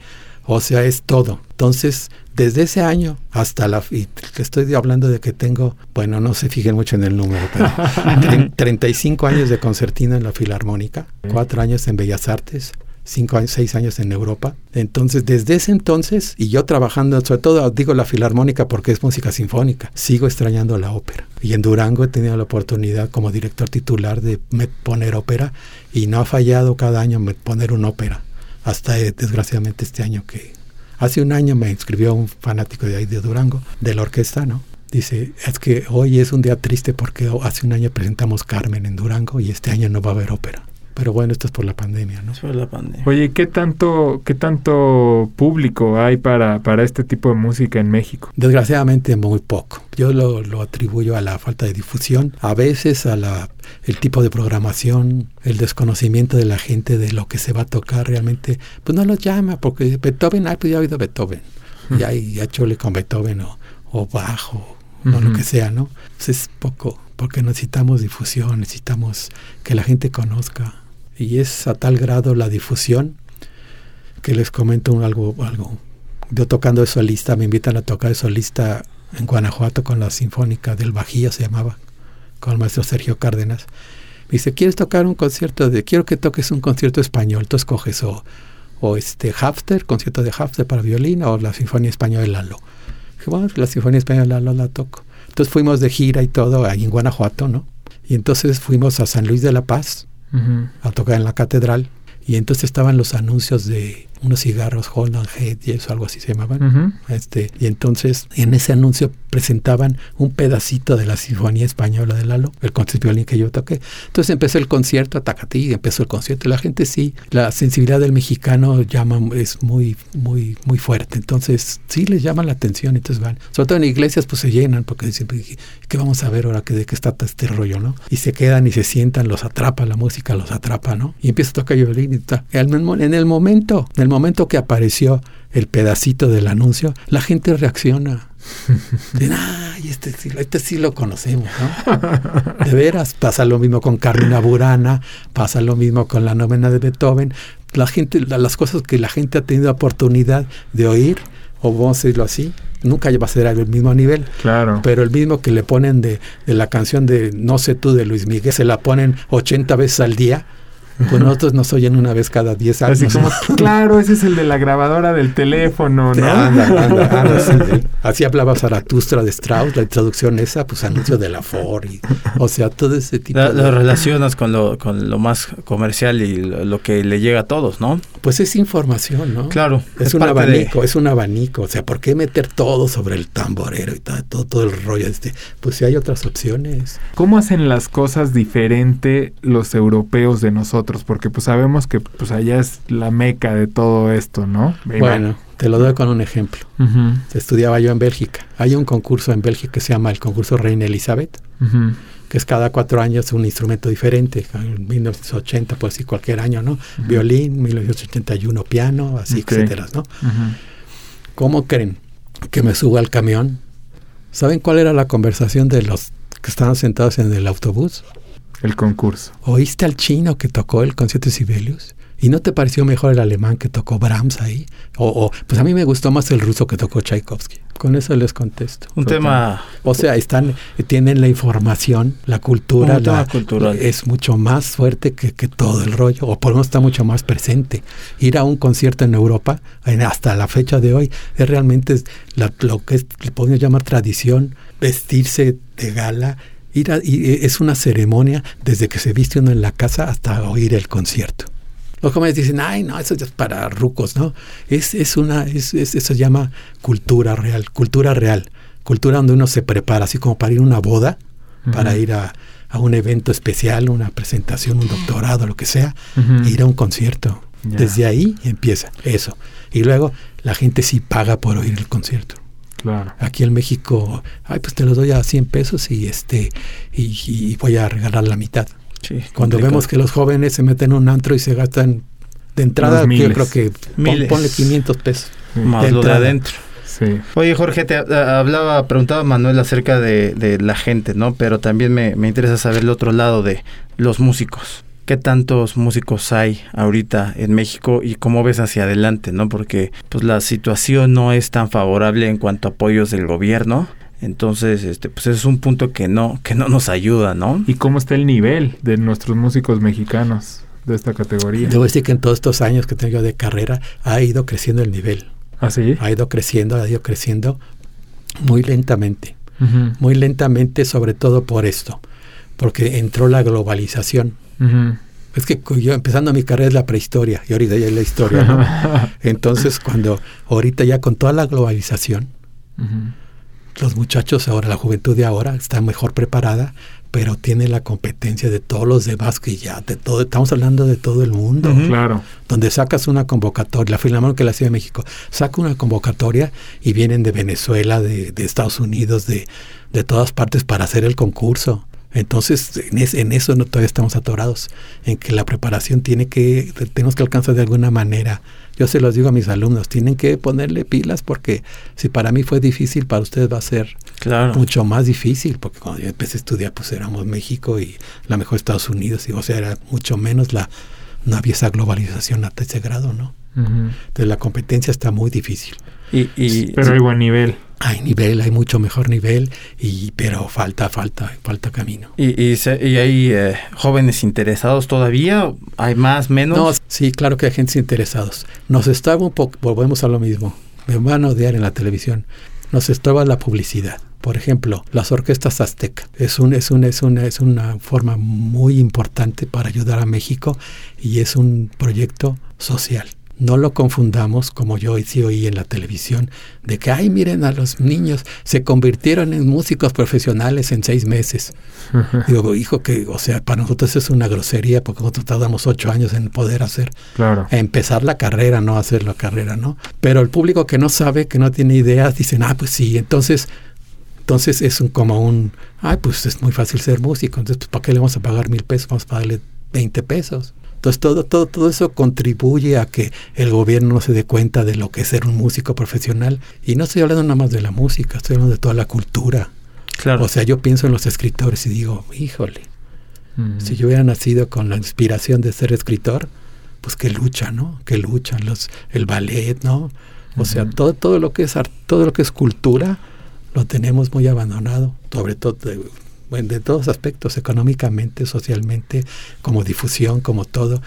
O sea, es todo. Entonces, desde ese año hasta la... Y te estoy hablando de que tengo, bueno, no se fijen mucho en el número, pero tre- 35 años de concertina en la Filarmónica, 4 años en Bellas Artes, cinco, seis años en Europa. Entonces, desde ese entonces, y yo trabajando, sobre todo digo la filarmónica porque es música sinfónica, sigo extrañando la ópera. Y en Durango he tenido la oportunidad como director titular de poner ópera y no ha fallado cada año poner una ópera. Hasta eh, desgraciadamente este año que... Hace un año me inscribió un fanático de ahí de Durango, de la orquesta, ¿no? Dice, es que hoy es un día triste porque hace un año presentamos Carmen en Durango y este año no va a haber ópera. Pero bueno, esto es por la pandemia, ¿no? Es por la pandemia. Oye, ¿qué tanto, qué tanto público hay para, para este tipo de música en México? Desgraciadamente muy poco. Yo lo, lo atribuyo a la falta de difusión, a veces a la el tipo de programación, el desconocimiento de la gente de lo que se va a tocar realmente, pues no lo llama, porque Beethoven, ay, pues ya ha oído Beethoven, y ahí ya chole con Beethoven o, o bajo, o lo que sea, ¿no? Pues es poco, porque necesitamos difusión, necesitamos que la gente conozca y es a tal grado la difusión que les comento algo, algo. Yo tocando de solista, me invitan a tocar de solista en Guanajuato con la Sinfónica del Bajío, se llamaba, con el maestro Sergio Cárdenas. Me dice, ¿quieres tocar un concierto de, quiero que toques un concierto español? Tú escoges o, o este Hafter, concierto de Hafter para violín, o la Sinfonía Española de Lalo. Dije, bueno, la Sinfonía Española de Lalo la toco. Entonces fuimos de gira y todo ahí en Guanajuato, ¿no? Y entonces fuimos a San Luis de la Paz a tocar en la catedral. Y entonces estaban los anuncios de unos cigarros Holland Head y eso, algo así se llamaban. este, y entonces en ese anuncio presentaban un pedacito de la Sinfonía Española de Lalo, el concierto violín que yo toqué. Entonces empezó el concierto, Atacatí, empezó el concierto. La gente sí, la sensibilidad del mexicano llama, es muy, muy, muy fuerte. Entonces sí les llama la atención, entonces van. Sobre todo en iglesias pues se llenan porque dicen, ¿qué vamos a ver ahora de qué está este rollo, no? Y se quedan y se sientan, los atrapa la música, los atrapa, ¿no? Y empieza a tocar violín y está. En el momento, en el momento que apareció el pedacito del anuncio, la gente reacciona. ay, este sí, este sí lo conocemos, ¿no? De veras, pasa lo mismo con Carmina Burana, pasa lo mismo con la novena de Beethoven. La gente, las cosas que la gente ha tenido oportunidad de oír, o vamos a decirlo así, nunca va a ser al mismo nivel. Claro. Pero el mismo que le ponen de, de la canción de No sé tú de Luis Miguel, se la ponen 80 veces al día pues nosotros nos oyen una vez cada 10 años. Así como, claro, ese es el de la grabadora del teléfono, ¿no? Así hablaba Zaratustra de Strauss, la traducción esa, pues anuncio de la Ford, o sea, todo ese tipo. de... Lo relacionas con lo, con lo más comercial y lo, que le llega a todos, ¿no? Pues es información, ¿no? Claro. Es, un abanico, es un abanico. O sea, ¿por qué meter todo sobre el tamborero y todo, todo, todo el rollo este? Pues si hay otras opciones. ¿Cómo hacen las cosas diferente los europeos de nosotros? Porque pues sabemos que pues allá es la meca de todo esto, ¿no? Bueno, te lo doy con un ejemplo. Estudiaba yo en Bélgica. Hay un concurso en Bélgica que se llama el concurso Reina Elizabeth, que es cada cuatro años un instrumento diferente. En 1980, pues sí, cualquier año, ¿no? Violín, 1981 piano, así, etcétera, ¿no? ¿Cómo creen que me subo al camión? ¿Saben cuál era la conversación de los que estaban sentados en el autobús? El concurso. ¿Oíste al chino que tocó el concierto de Sibelius? ¿Y no te pareció mejor el alemán que tocó Brahms ahí? O, pues a mí me gustó más el ruso que tocó Tchaikovsky. Con eso les contesto. Un tema. O sea, están, tienen la información, la cultura, la, cultural. es mucho más fuerte que, que, todo el rollo, o por lo menos está mucho más presente. Ir a un concierto en Europa, hasta la fecha de hoy, es realmente lo que es, le podemos llamar tradición, vestirse de gala, Ir y e, es una ceremonia desde que se viste uno en la casa hasta oír el concierto. Los jóvenes dicen, ay, no, eso es para rucos, ¿no? Es, es una, es, eso se llama cultura real, cultura real, cultura donde uno se prepara, así como para ir a una boda, para ir a, a, un evento especial, una presentación, un doctorado, lo que sea, e ir a un concierto. Desde ahí empieza eso. Y luego la gente sí paga por oír el concierto. Claro. Aquí en México, ay, pues te los doy a 100 pesos y este y, voy a regalar la mitad. Cuando vemos que los jóvenes se meten en un antro y se gastan de entrada, yo creo que ponle 500 pesos. Más lo de adentro. Sí. Oye, Jorge, te hablaba, preguntaba Manuel acerca de, de, la gente, ¿no? Pero también me, me interesa saber el otro lado de los músicos qué tantos músicos hay ahorita en México y cómo ves hacia adelante, ¿no? Porque pues la situación no es tan favorable en cuanto a apoyos del gobierno. Entonces, este, pues es un punto que no, que no nos ayuda, ¿no? ¿Y cómo está el nivel de nuestros músicos mexicanos? de esta categoría. Debo decir que en todos estos años que tengo de carrera ha ido creciendo el nivel. ¿Ah, sí? Ha ido creciendo, ha ido creciendo muy lentamente. Muy lentamente, sobre todo por esto, porque entró la globalización. Es que yo empezando mi carrera es la prehistoria y ahorita ya es la historia. ¿no? Entonces, cuando ahorita ya con toda la globalización, los muchachos ahora, la juventud de ahora está mejor preparada, pero tiene la competencia de todos los demás que ya, de todo, estamos hablando de todo el mundo. Claro. Donde sacas una convocatoria, la Filarmónica que la Ciudad de México, saca una convocatoria y vienen de Venezuela, de, de Estados Unidos, de, de todas partes para hacer el concurso. Entonces, en, eso no, todavía estamos atorados, en que la preparación tiene que, tenemos que alcanzar de alguna manera. Yo se los digo a mis alumnos, tienen que ponerle pilas porque si para mí fue difícil, para ustedes va a ser mucho más difícil, porque cuando yo empecé a estudiar, pues éramos México y la mejor Estados Unidos, y o sea, era mucho menos la, no había esa globalización hasta ese grado, ¿no? Entonces la competencia está muy difícil. Y, Pero hay buen nivel hay nivel, hay mucho mejor nivel, y, pero falta, falta, falta camino. ¿Y, y, hay eh, jóvenes interesados todavía? ¿Hay más, menos? No, sí, claro que hay gente interesados. Nos estaba un poco, volvemos a lo mismo, me van a odiar en la televisión, nos estaba la publicidad. Por ejemplo, las orquestas aztecas es, un, es, un, es, una, es una forma muy importante para ayudar a México y es un proyecto social no lo confundamos, como yo hice hoy en la televisión, de que, ay, miren a los niños, se convirtieron en músicos profesionales en seis meses. Digo, hijo, que, o sea, para nosotros es una grosería, porque nosotros tardamos ocho años en poder hacer, claro. empezar la carrera, no hacer la carrera, ¿no? Pero el público que no sabe, que no tiene ideas, dicen, ah, pues sí, entonces... Entonces es un, como un, ay, pues es muy fácil ser músico, entonces, ¿para qué le vamos a pagar mil pesos? Vamos a pagarle 20 pesos. Entonces todo, todo, todo eso contribuye a que el gobierno no se dé cuenta de lo que es ser un músico profesional. Y no estoy hablando nada más de la música, estoy hablando de toda la cultura. Claro. O sea, yo pienso en los escritores y digo, híjole, si yo hubiera nacido con la inspiración de ser escritor, pues que lucha, ¿no? Que luchan los, el ballet, ¿no? O sea, todo, todo lo que es todo lo que es cultura, lo tenemos muy abandonado, sobre todo bueno, de todos aspectos, económicamente, socialmente, como difusión, como todo.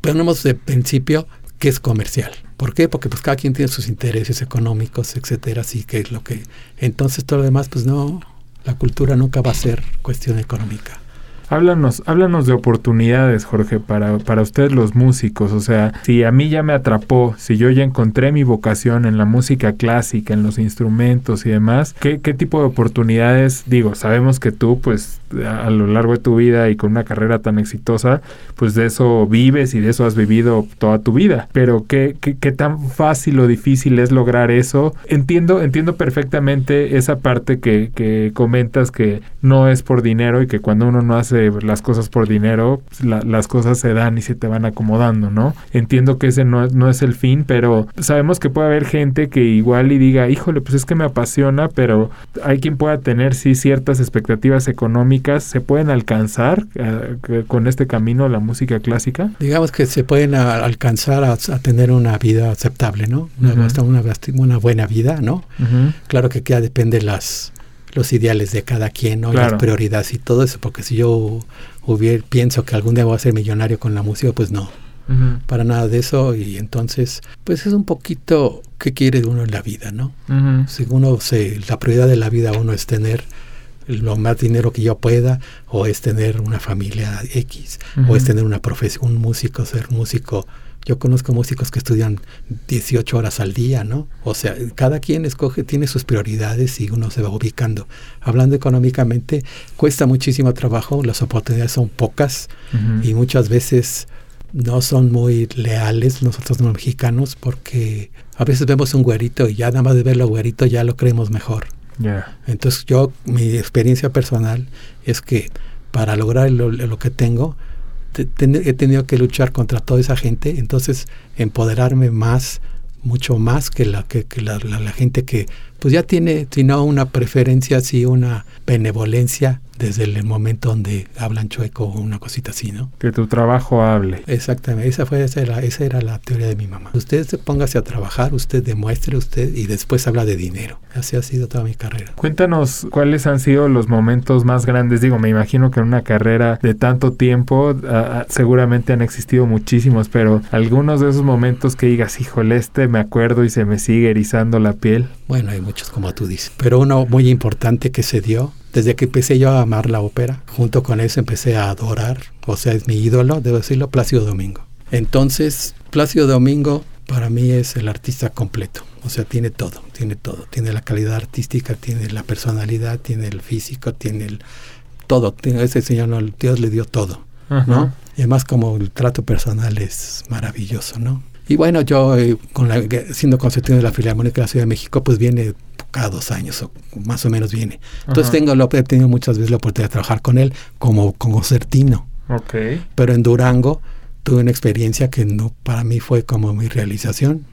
Ponemos de principio que es comercial. ¿Por qué? Porque pues cada quien tiene sus intereses económicos, etcétera, así que es lo que entonces todo lo demás pues no, la cultura nunca va a ser cuestión económica. Háblanos, háblanos de oportunidades, Jorge, para, para ustedes los músicos. O sea, si a mí ya me atrapó, si yo ya encontré mi vocación en la música clásica, en los instrumentos y demás, ¿qué, qué tipo de oportunidades? Digo, sabemos que tú, pues, a, lo largo de tu vida y con una carrera tan exitosa, pues de eso vives y de eso has vivido toda tu vida. Pero ¿qué, qué, qué tan fácil o difícil es lograr eso? Entiendo, entiendo perfectamente esa parte que, que comentas que no es por dinero y que cuando uno no hace las cosas por dinero, las cosas se dan y se te van acomodando, ¿no? Entiendo que ese no, no es el fin, pero sabemos que puede haber gente que igual y diga, híjole, pues es que me apasiona, pero hay quien pueda tener, sí, ciertas expectativas económicas, ¿se pueden alcanzar eh, con este camino la música clásica? Digamos que se pueden alcanzar a, tener una vida aceptable, ¿no? Una, una, buena vida, ¿no? Claro que ya depende las los ideales de cada quien, ¿no? las prioridades y todo eso, porque si yo hubiera, pienso que algún día voy a ser millonario con la música, pues no, para nada de eso y entonces, pues es un poquito qué quiere uno en la vida, ¿no? Si uno se, la prioridad de la vida uno es tener lo más dinero que yo pueda, o es tener una familia X, o es tener una profesión, un músico, ser músico yo conozco músicos que estudian 18 horas al día, ¿no? O sea, cada quien escoge, tiene sus prioridades y uno se va ubicando. Hablando económicamente, cuesta muchísimo trabajo, las oportunidades son pocas y muchas veces no son muy leales nosotros los mexicanos porque a veces vemos un güerito y ya nada más de verlo güerito ya lo creemos mejor. Entonces yo, mi experiencia personal es que para lograr lo que tengo, he tenido que luchar contra toda esa gente, entonces empoderarme más mucho más que la que, la, la, gente que pues ya tiene, si no una preferencia, sí una benevolencia desde el momento donde hablan chueco o una cosita así, ¿no? Que tu trabajo hable. Exactamente, esa fue esa era, esa era la teoría de mi mamá. Usted se póngase a trabajar, usted demuestre usted y después habla de dinero. Así ha sido toda mi carrera. Cuéntanos cuáles han sido los momentos más grandes. Digo, me imagino que en una carrera de tanto tiempo seguramente han existido muchísimos, pero algunos de esos momentos que digas, híjole, este me acuerdo y se me sigue erizando la piel. Bueno, hay muchos como tú dices, pero uno muy importante que se dio desde que empecé yo a amar la ópera, junto con eso empecé a adorar, o sea, es mi ídolo, debo decirlo, Plácido Domingo. Entonces, Plácido Domingo para mí es el artista completo, o sea, tiene todo, tiene todo, tiene la calidad artística, tiene la personalidad, tiene el físico, tiene el todo, tiene, ese señor, Dios le dio todo, ¿no? Y además como el trato personal es maravilloso, ¿no? Y bueno, yo eh, con la, siendo concertino de la Filarmónica de la Ciudad de México, pues viene cada dos años o más o menos viene. Entonces tengo, lo, he tenido muchas veces la oportunidad de trabajar con él como concertino. Okay. Pero en Durango tuve una experiencia que no para mí fue como mi realización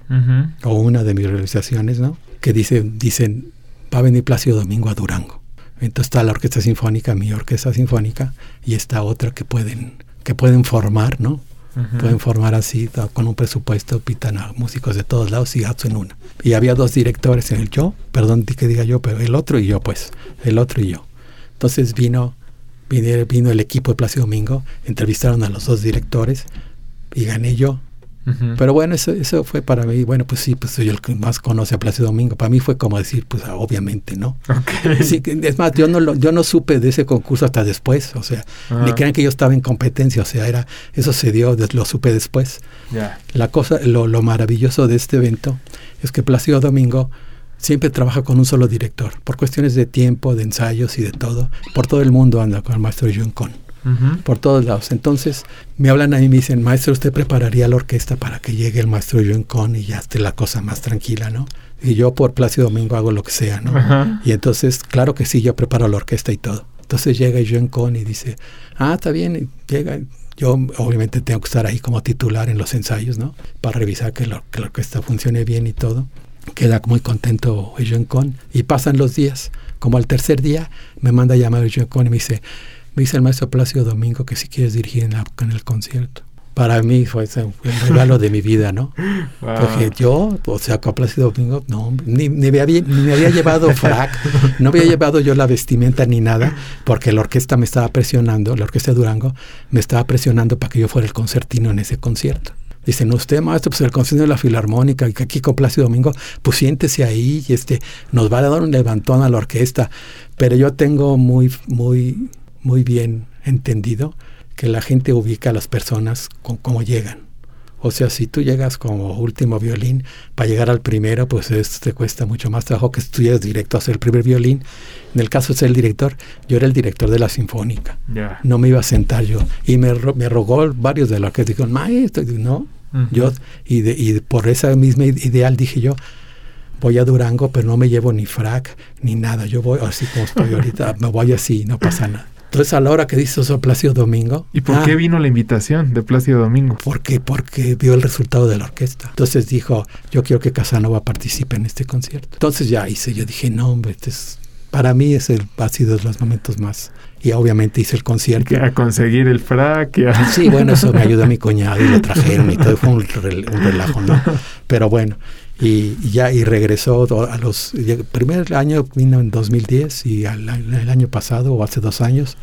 o una de mis realizaciones, ¿no? Que dice, dicen, va a venir Plácido Domingo a Durango. Entonces está la orquesta sinfónica, mi orquesta sinfónica, y está otra que pueden, que pueden formar, ¿no? Pueden formar así, con un presupuesto, pitan a músicos de todos lados y en una. Y había dos directores en el yo, perdón que diga yo, pero el otro y yo, pues, el otro y yo. Entonces vino, vino, vino el equipo de Plácido Domingo, entrevistaron a los dos directores y gané yo pero bueno, eso, eso fue para mí, bueno, pues sí, pues soy el que más conoce a Plácido Domingo. Para mí fue como decir, pues ah, obviamente, ¿no? Sí, es más, yo no, lo, yo no supe de ese concurso hasta después, o sea, ni crean que yo estaba en competencia, o sea, era eso se dio, lo supe después. La cosa, lo, lo maravilloso de este evento es que Plácido Domingo siempre trabaja con un solo director, por cuestiones de tiempo, de ensayos y de todo. Por todo el mundo anda con el maestro Jun Con por todos lados. Entonces me hablan a mí y me dicen, maestro, usted prepararía la orquesta para que llegue el maestro John Con y ya esté la cosa más tranquila, ¿no? Y yo por Plácido Domingo hago lo que sea, ¿no? Y entonces, claro que sí, yo preparo la orquesta y todo. Entonces llega John Con y dice, ah, está bien, llega. Yo obviamente tengo que estar ahí como titular en los ensayos, ¿no? Para revisar que, lo, que la orquesta funcione bien y todo. Queda muy contento John Con y pasan los días. Como al tercer día me manda a llamar John Con y me dice, me dice el maestro Plácido Domingo que si quieres dirigir en, el concierto. Para mí fue el regalo de mi vida, ¿no? Porque yo, o sea, con Plácido Domingo, no, ni, ni, me había, ni, me había, llevado frac, no había llevado yo la vestimenta ni nada, porque la orquesta me estaba presionando, la orquesta de Durango me estaba presionando para que yo fuera el concertino en ese concierto. Dicen, usted, maestro, pues el concierto de la Filarmónica, y que aquí con Plácido Domingo, pues siéntese ahí y este, nos va a dar un levantón a la orquesta. Pero yo tengo muy, muy muy bien entendido que la gente ubica a las personas con cómo llegan. O sea, si tú llegas como último violín, para llegar al primero, pues esto te cuesta mucho más trabajo que si tú llegas directo a hacer el primer violín. En el caso de ser el director, yo era el director de la sinfónica. No me iba a sentar yo. Y me, me rogó varios de los que dijeron, maestro, no. yo, y, de, y por esa misma ideal dije yo, voy a Durango, pero no me llevo ni frac ni nada. Yo voy así como estoy ahorita, me voy así, no pasa nada. Entonces a la hora que dice eso Plácido Domingo. ¿Y por qué ah, vino la invitación de Plácido Domingo? Porque, porque vio el resultado de la orquesta. Entonces dijo, yo quiero que Casanova participe en este concierto. Entonces ya hice, yo dije, no, hombre, este es, para mí es el, ha sido de los momentos más. Y obviamente hice el concierto. A conseguir el frac. Sí, bueno, eso me ayudó a mi cuñado y lo trajeron y todo. Fue un relajo, ¿no? Pero bueno, y, ya y regresó a los el primer año vino en 2010 y al, el año pasado o hace dos años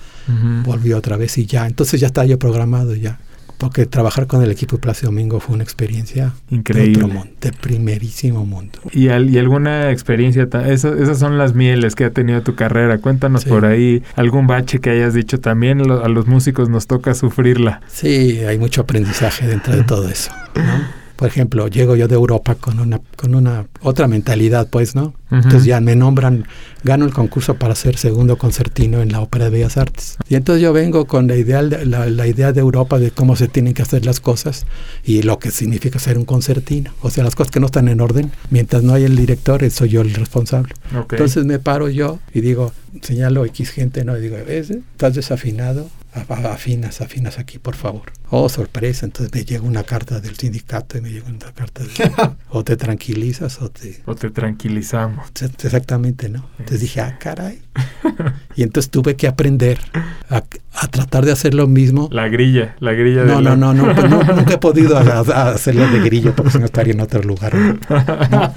volvió otra vez y ya entonces ya estaba yo programado ya porque trabajar con el equipo de Plácido Domingo fue una experiencia increíble. de, otro de primerísimo mundo. Y, y alguna experiencia esas son las mieles que ha tenido tu carrera cuéntanos por ahí algún bache que hayas dicho también a los músicos nos toca sufrirla. Sí hay mucho aprendizaje dentro de todo eso ¿no? Por ejemplo, llego yo de Europa con una, con una otra mentalidad, pues, ¿no? Entonces ya me nombran, gano el concurso para ser segundo concertino en la Ópera de Bellas Artes. Y entonces yo vengo con la idea, la, la, idea de Europa de cómo se tienen que hacer las cosas y lo que significa ser un concertino. O sea, las cosas que no están en orden, mientras no hay el director, soy yo el responsable. Entonces me paro yo y digo, señalo X gente, ¿no? Y digo, ¿ves? Estás desafinado, afinas, afinas aquí, por favor. Oh, sorpresa, entonces me llega una carta del sindicato y me llega una carta de... o te tranquilizas o te... O te tranquilizamos. Exactamente, ¿no? Entonces dije, ah, caray. y entonces tuve que aprender a, tratar de hacer lo mismo. La grilla, la grilla no, de... No, no, no, no, nunca he podido hacerlo de grillo porque si no estaría en otro lugar. No,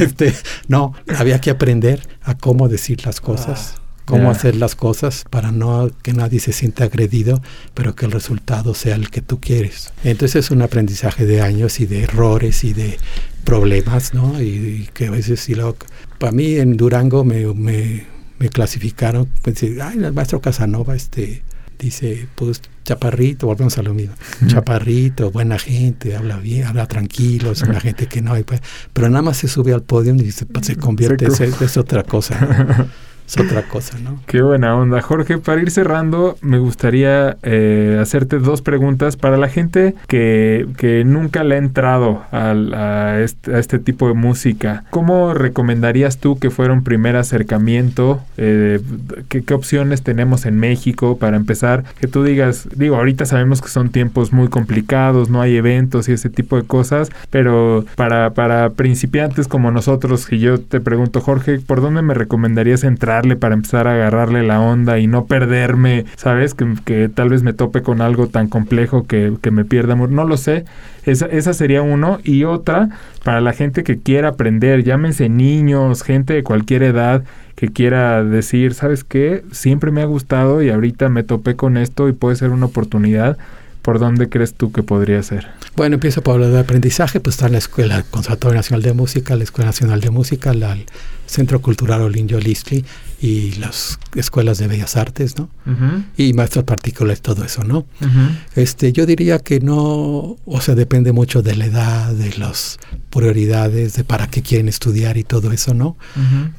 este, no, había que aprender a cómo decir las cosas. Ah cómo hacer las cosas para no que nadie se sienta agredido, pero que el resultado sea el que tú quieres. Entonces es un aprendizaje de años y de errores y de problemas, ¿no? Y, que a veces, si lo, para mí en Durango me, me, me clasificaron, pensé, ay, el maestro Casanova, este, dice, pues chaparrito, volvemos a lo mismo, chaparrito, buena gente, habla bien, habla tranquilo, es una gente que no hay, pues, pero nada más se sube al podio y se, se convierte, es, es otra cosa. es otra cosa, ¿no? Qué buena onda. Jorge, para ir cerrando, me gustaría eh, hacerte dos preguntas para la gente que, que nunca le ha entrado a, este, este, tipo de música. ¿Cómo recomendarías tú que fuera un primer acercamiento? Eh, ¿qué, ¿qué, opciones tenemos en México para empezar? Que tú digas, digo, ahorita sabemos que son tiempos muy complicados, no hay eventos y ese tipo de cosas, pero para, para principiantes como nosotros, que yo te pregunto, Jorge, ¿por dónde me recomendarías entrar? Para empezar a agarrarle la onda y no perderme, ¿sabes? Que, tal vez me tope con algo tan complejo que, me pierda. No lo sé. Esa, esa sería uno. Y otra, para la gente que quiera aprender, llámense niños, gente de cualquier edad que quiera decir, ¿sabes qué? Siempre me ha gustado y ahorita me topé con esto y puede ser una oportunidad. ¿Por dónde crees tú que podría ser? Bueno, empiezo por hablar de aprendizaje, pues está la Escuela Conservatorio Nacional de Música, la Escuela Nacional de Música, el Centro Cultural Olinjo Listli y las escuelas de bellas artes, ¿no? Y maestros particulares, todo eso, ¿no? Este, yo diría que no, o sea, depende mucho de la edad, de las prioridades, de para qué quieren estudiar y todo eso, ¿no?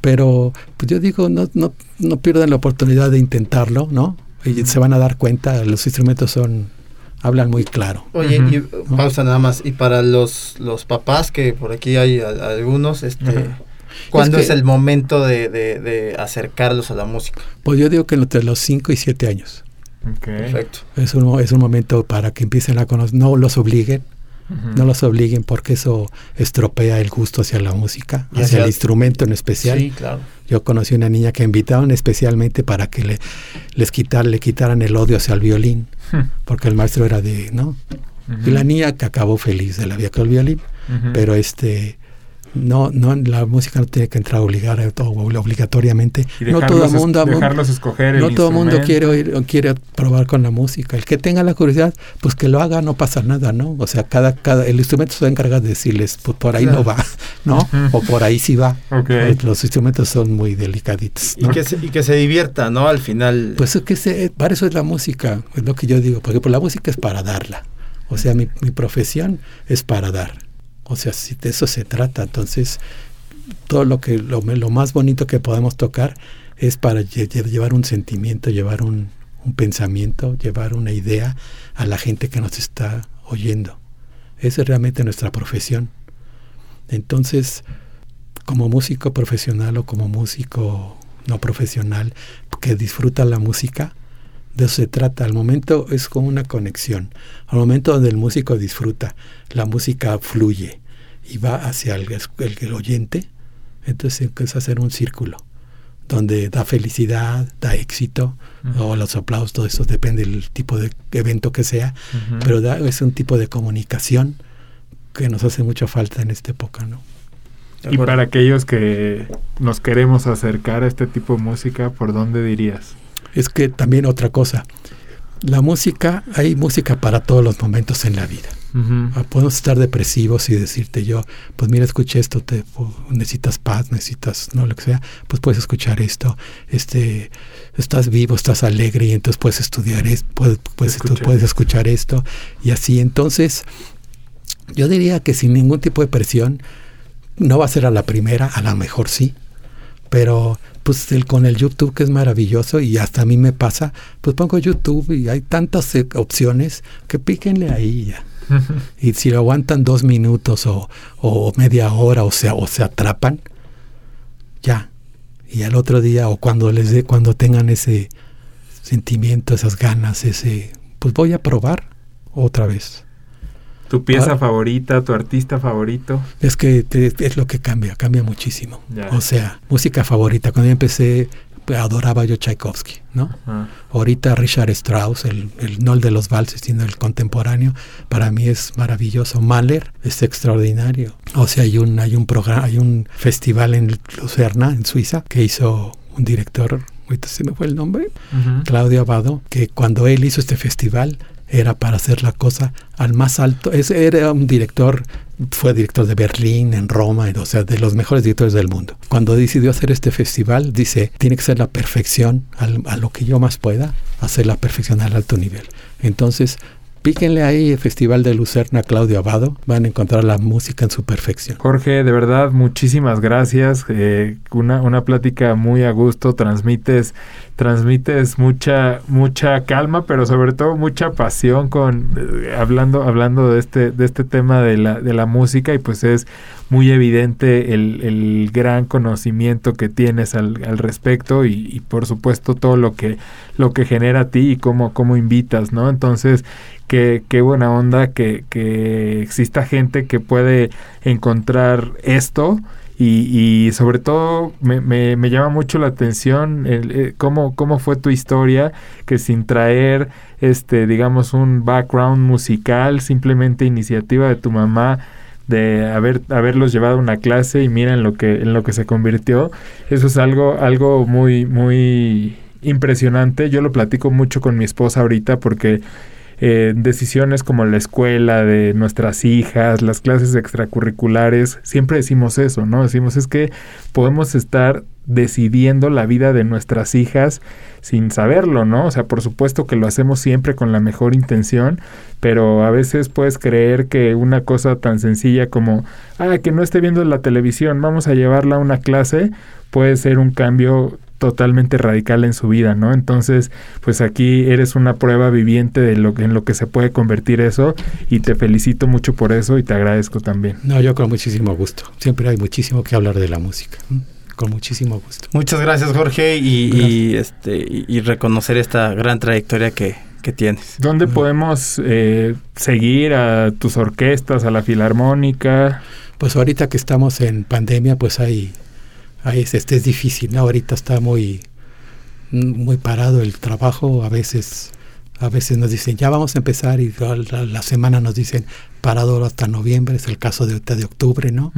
Pero pues yo digo, no, no, no pierdan la oportunidad de intentarlo, ¿no? Y se van a dar cuenta, los instrumentos son hablan muy claro. Oye, y pausa nada más. Y para los, los papás, que por aquí hay algunos, este, ¿cuándo es, el momento de, de, acercarlos a la música? Pues yo digo que entre los 5 y 7 años. Perfecto. Es un, es un momento para que empiecen a conocer, no los obliguen, no los obliguen porque eso estropea el gusto hacia la música, hacia, el instrumento en especial. Sí, claro. Yo conocí una niña que invitaron especialmente para que le, les quitar, le quitaran el odio hacia el violín, porque el maestro era de, ¿no? Y la niña que acabó feliz de la vida con el violín, pero este no, no, la música no tiene que entrar obligar, obligatoriamente. No todo el mundo, dejarlos escoger no todo el mundo quiere quiere probar con la música. El que tenga la curiosidad, pues que lo haga, no pasa nada, ¿no? O sea, cada, cada, el instrumento se encarga de decirles, pues por ahí no va, ¿no? O por ahí sí va. Los instrumentos son muy delicaditos. Y, que se, y que se divierta, ¿no? Al final. Pues es que se, para eso es la música, es lo que yo digo, porque por la música es para darla. O sea, mi, mi profesión es para dar. O sea, si de eso se trata, entonces todo lo que lo, más bonito que podemos tocar es para llevar un sentimiento, llevar un, pensamiento, llevar una idea a la gente que nos está oyendo. Esa es realmente nuestra profesión. Entonces, como músico profesional o como músico no profesional que disfruta la música, de eso se trata. Al momento es como una conexión. Al momento donde el músico disfruta, la música fluye y va hacia el, el, oyente, entonces empieza a hacer un círculo donde da felicidad, da éxito, o los aplausos, todo eso depende del tipo de evento que sea, pero da, es un tipo de comunicación que nos hace mucha falta en esta época, ¿no? Y para aquellos que nos queremos acercar a este tipo de música, ¿por dónde dirías? Es que también otra cosa, la música, hay música para todos los momentos en la vida. Ah, podemos estar depresivos y decirte yo, pues mira, escuché esto, te, necesitas paz, necesitas, no lo que sea, pues puedes escuchar esto, este, estás vivo, estás alegre y entonces puedes estudiar esto, puedes, escuchar. puedes escuchar esto y así. Entonces, yo diría que sin ningún tipo de presión, no va a ser a la primera, a lo mejor sí, pero pues el, con el YouTube que es maravilloso y hasta a mí me pasa, pues pongo YouTube y hay tantas eh, opciones que píquenle ahí ya. y si lo aguantan dos minutos o, o media hora o sea, o se atrapan, ya. Y al otro día o cuando les dé, cuando tengan ese sentimiento, esas ganas, ese, pues voy a probar otra vez. ¿Tu pieza Ah. favorita, tu artista favorito? Es que te- es lo que cambia, cambia muchísimo. O sea, música favorita. Cuando yo empecé, adoraba yo Tchaikovsky, ¿no? Ah, Ahorita Richard Strauss, el, el- no el de los valses, sino el contemporáneo, para mí es maravilloso. Mahler es extraordinario. O sea, hay un, hay un programa, hay un festival en Lucerna, en Suiza, que hizo un director, ahorita se me fue el nombre. Claudio Abado, que cuando él hizo este festival era para hacer la cosa al más alto. Ese era un director, fue director de Berlín, en Roma, o sea, de los mejores directores del mundo. Cuando decidió hacer este festival, dice, tiene que ser la perfección, al- a lo que yo más pueda, hacer la perfección al alto nivel. Entonces, píquenle ahí Festival de Lucerna Claudio Abado, van a encontrar la música en su perfección. Jorge, de verdad, muchísimas gracias. Eh, una, una plática muy a gusto. Transmites, transmites mucha, mucha calma, pero sobre todo mucha pasión con eh, hablando, hablando de este, de este tema de la, de la música, y pues es muy evidente el, el gran conocimiento que tienes al, al respecto, y, y por supuesto todo lo que, lo que genera a ti y cómo, cómo invitas, ¿no? Entonces, qué, qué buena onda que, que exista gente que puede encontrar esto y, y sobre todo me, me- me llama mucho la atención el, eh, cómo, cómo fue tu historia que sin traer este digamos un background musical simplemente iniciativa de tu mamá de haber haberlos llevado a una clase y mira en lo que en lo que se convirtió eso es algo algo muy muy impresionante. Yo lo platico mucho con mi esposa ahorita porque eh, decisiones como la escuela de nuestras hijas, las clases extracurriculares, siempre decimos eso, ¿no? Decimos es que podemos estar decidiendo la vida de nuestras hijas sin saberlo, ¿no? O sea, por supuesto que lo hacemos siempre con la mejor intención, pero a veces puedes creer que una cosa tan sencilla como, ah, que no esté viendo la televisión, vamos a llevarla a una clase, puede ser un cambio totalmente radical en su vida, ¿no? Entonces, pues aquí eres una prueba viviente de lo que en lo que se puede convertir eso y te felicito mucho por eso y te agradezco también. No, yo con muchísimo gusto. Siempre hay muchísimo que hablar de la música. Con muchísimo gusto. Muchas gracias, Jorge, y, y, este y, y reconocer esta gran trayectoria que, que tienes. ¿Dónde podemos eh, seguir a tus orquestas, a la filarmónica? Pues ahorita que estamos en pandemia, pues hay, hay este, este es difícil, ¿no? Ahorita está muy, muy parado el trabajo, a veces, a veces nos dicen, ya vamos a empezar, y la, la- la semana nos dicen, parado hasta noviembre, es el caso de octubre, ¿no?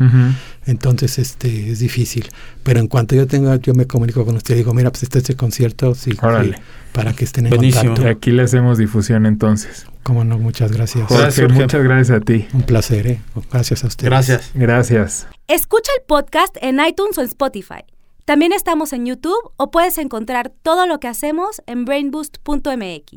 Entonces, este, es difícil. Pero en cuanto yo tenga, yo me comunico con usted, digo, mira, pues está este concierto, sí, Órale. sí, para que estén en Buenísimo. Y contacto. aquí le hacemos difusión entonces. Cómo no, muchas gracias. Jorge, Gracias, Jorge. muchas gracias a ti. Un placer, ¿eh? Gracias a usted. Gracias. Gracias. Escucha el podcast en iTunes o en Spotify. También estamos en YouTube o puedes encontrar todo lo que hacemos en brainboost.mx.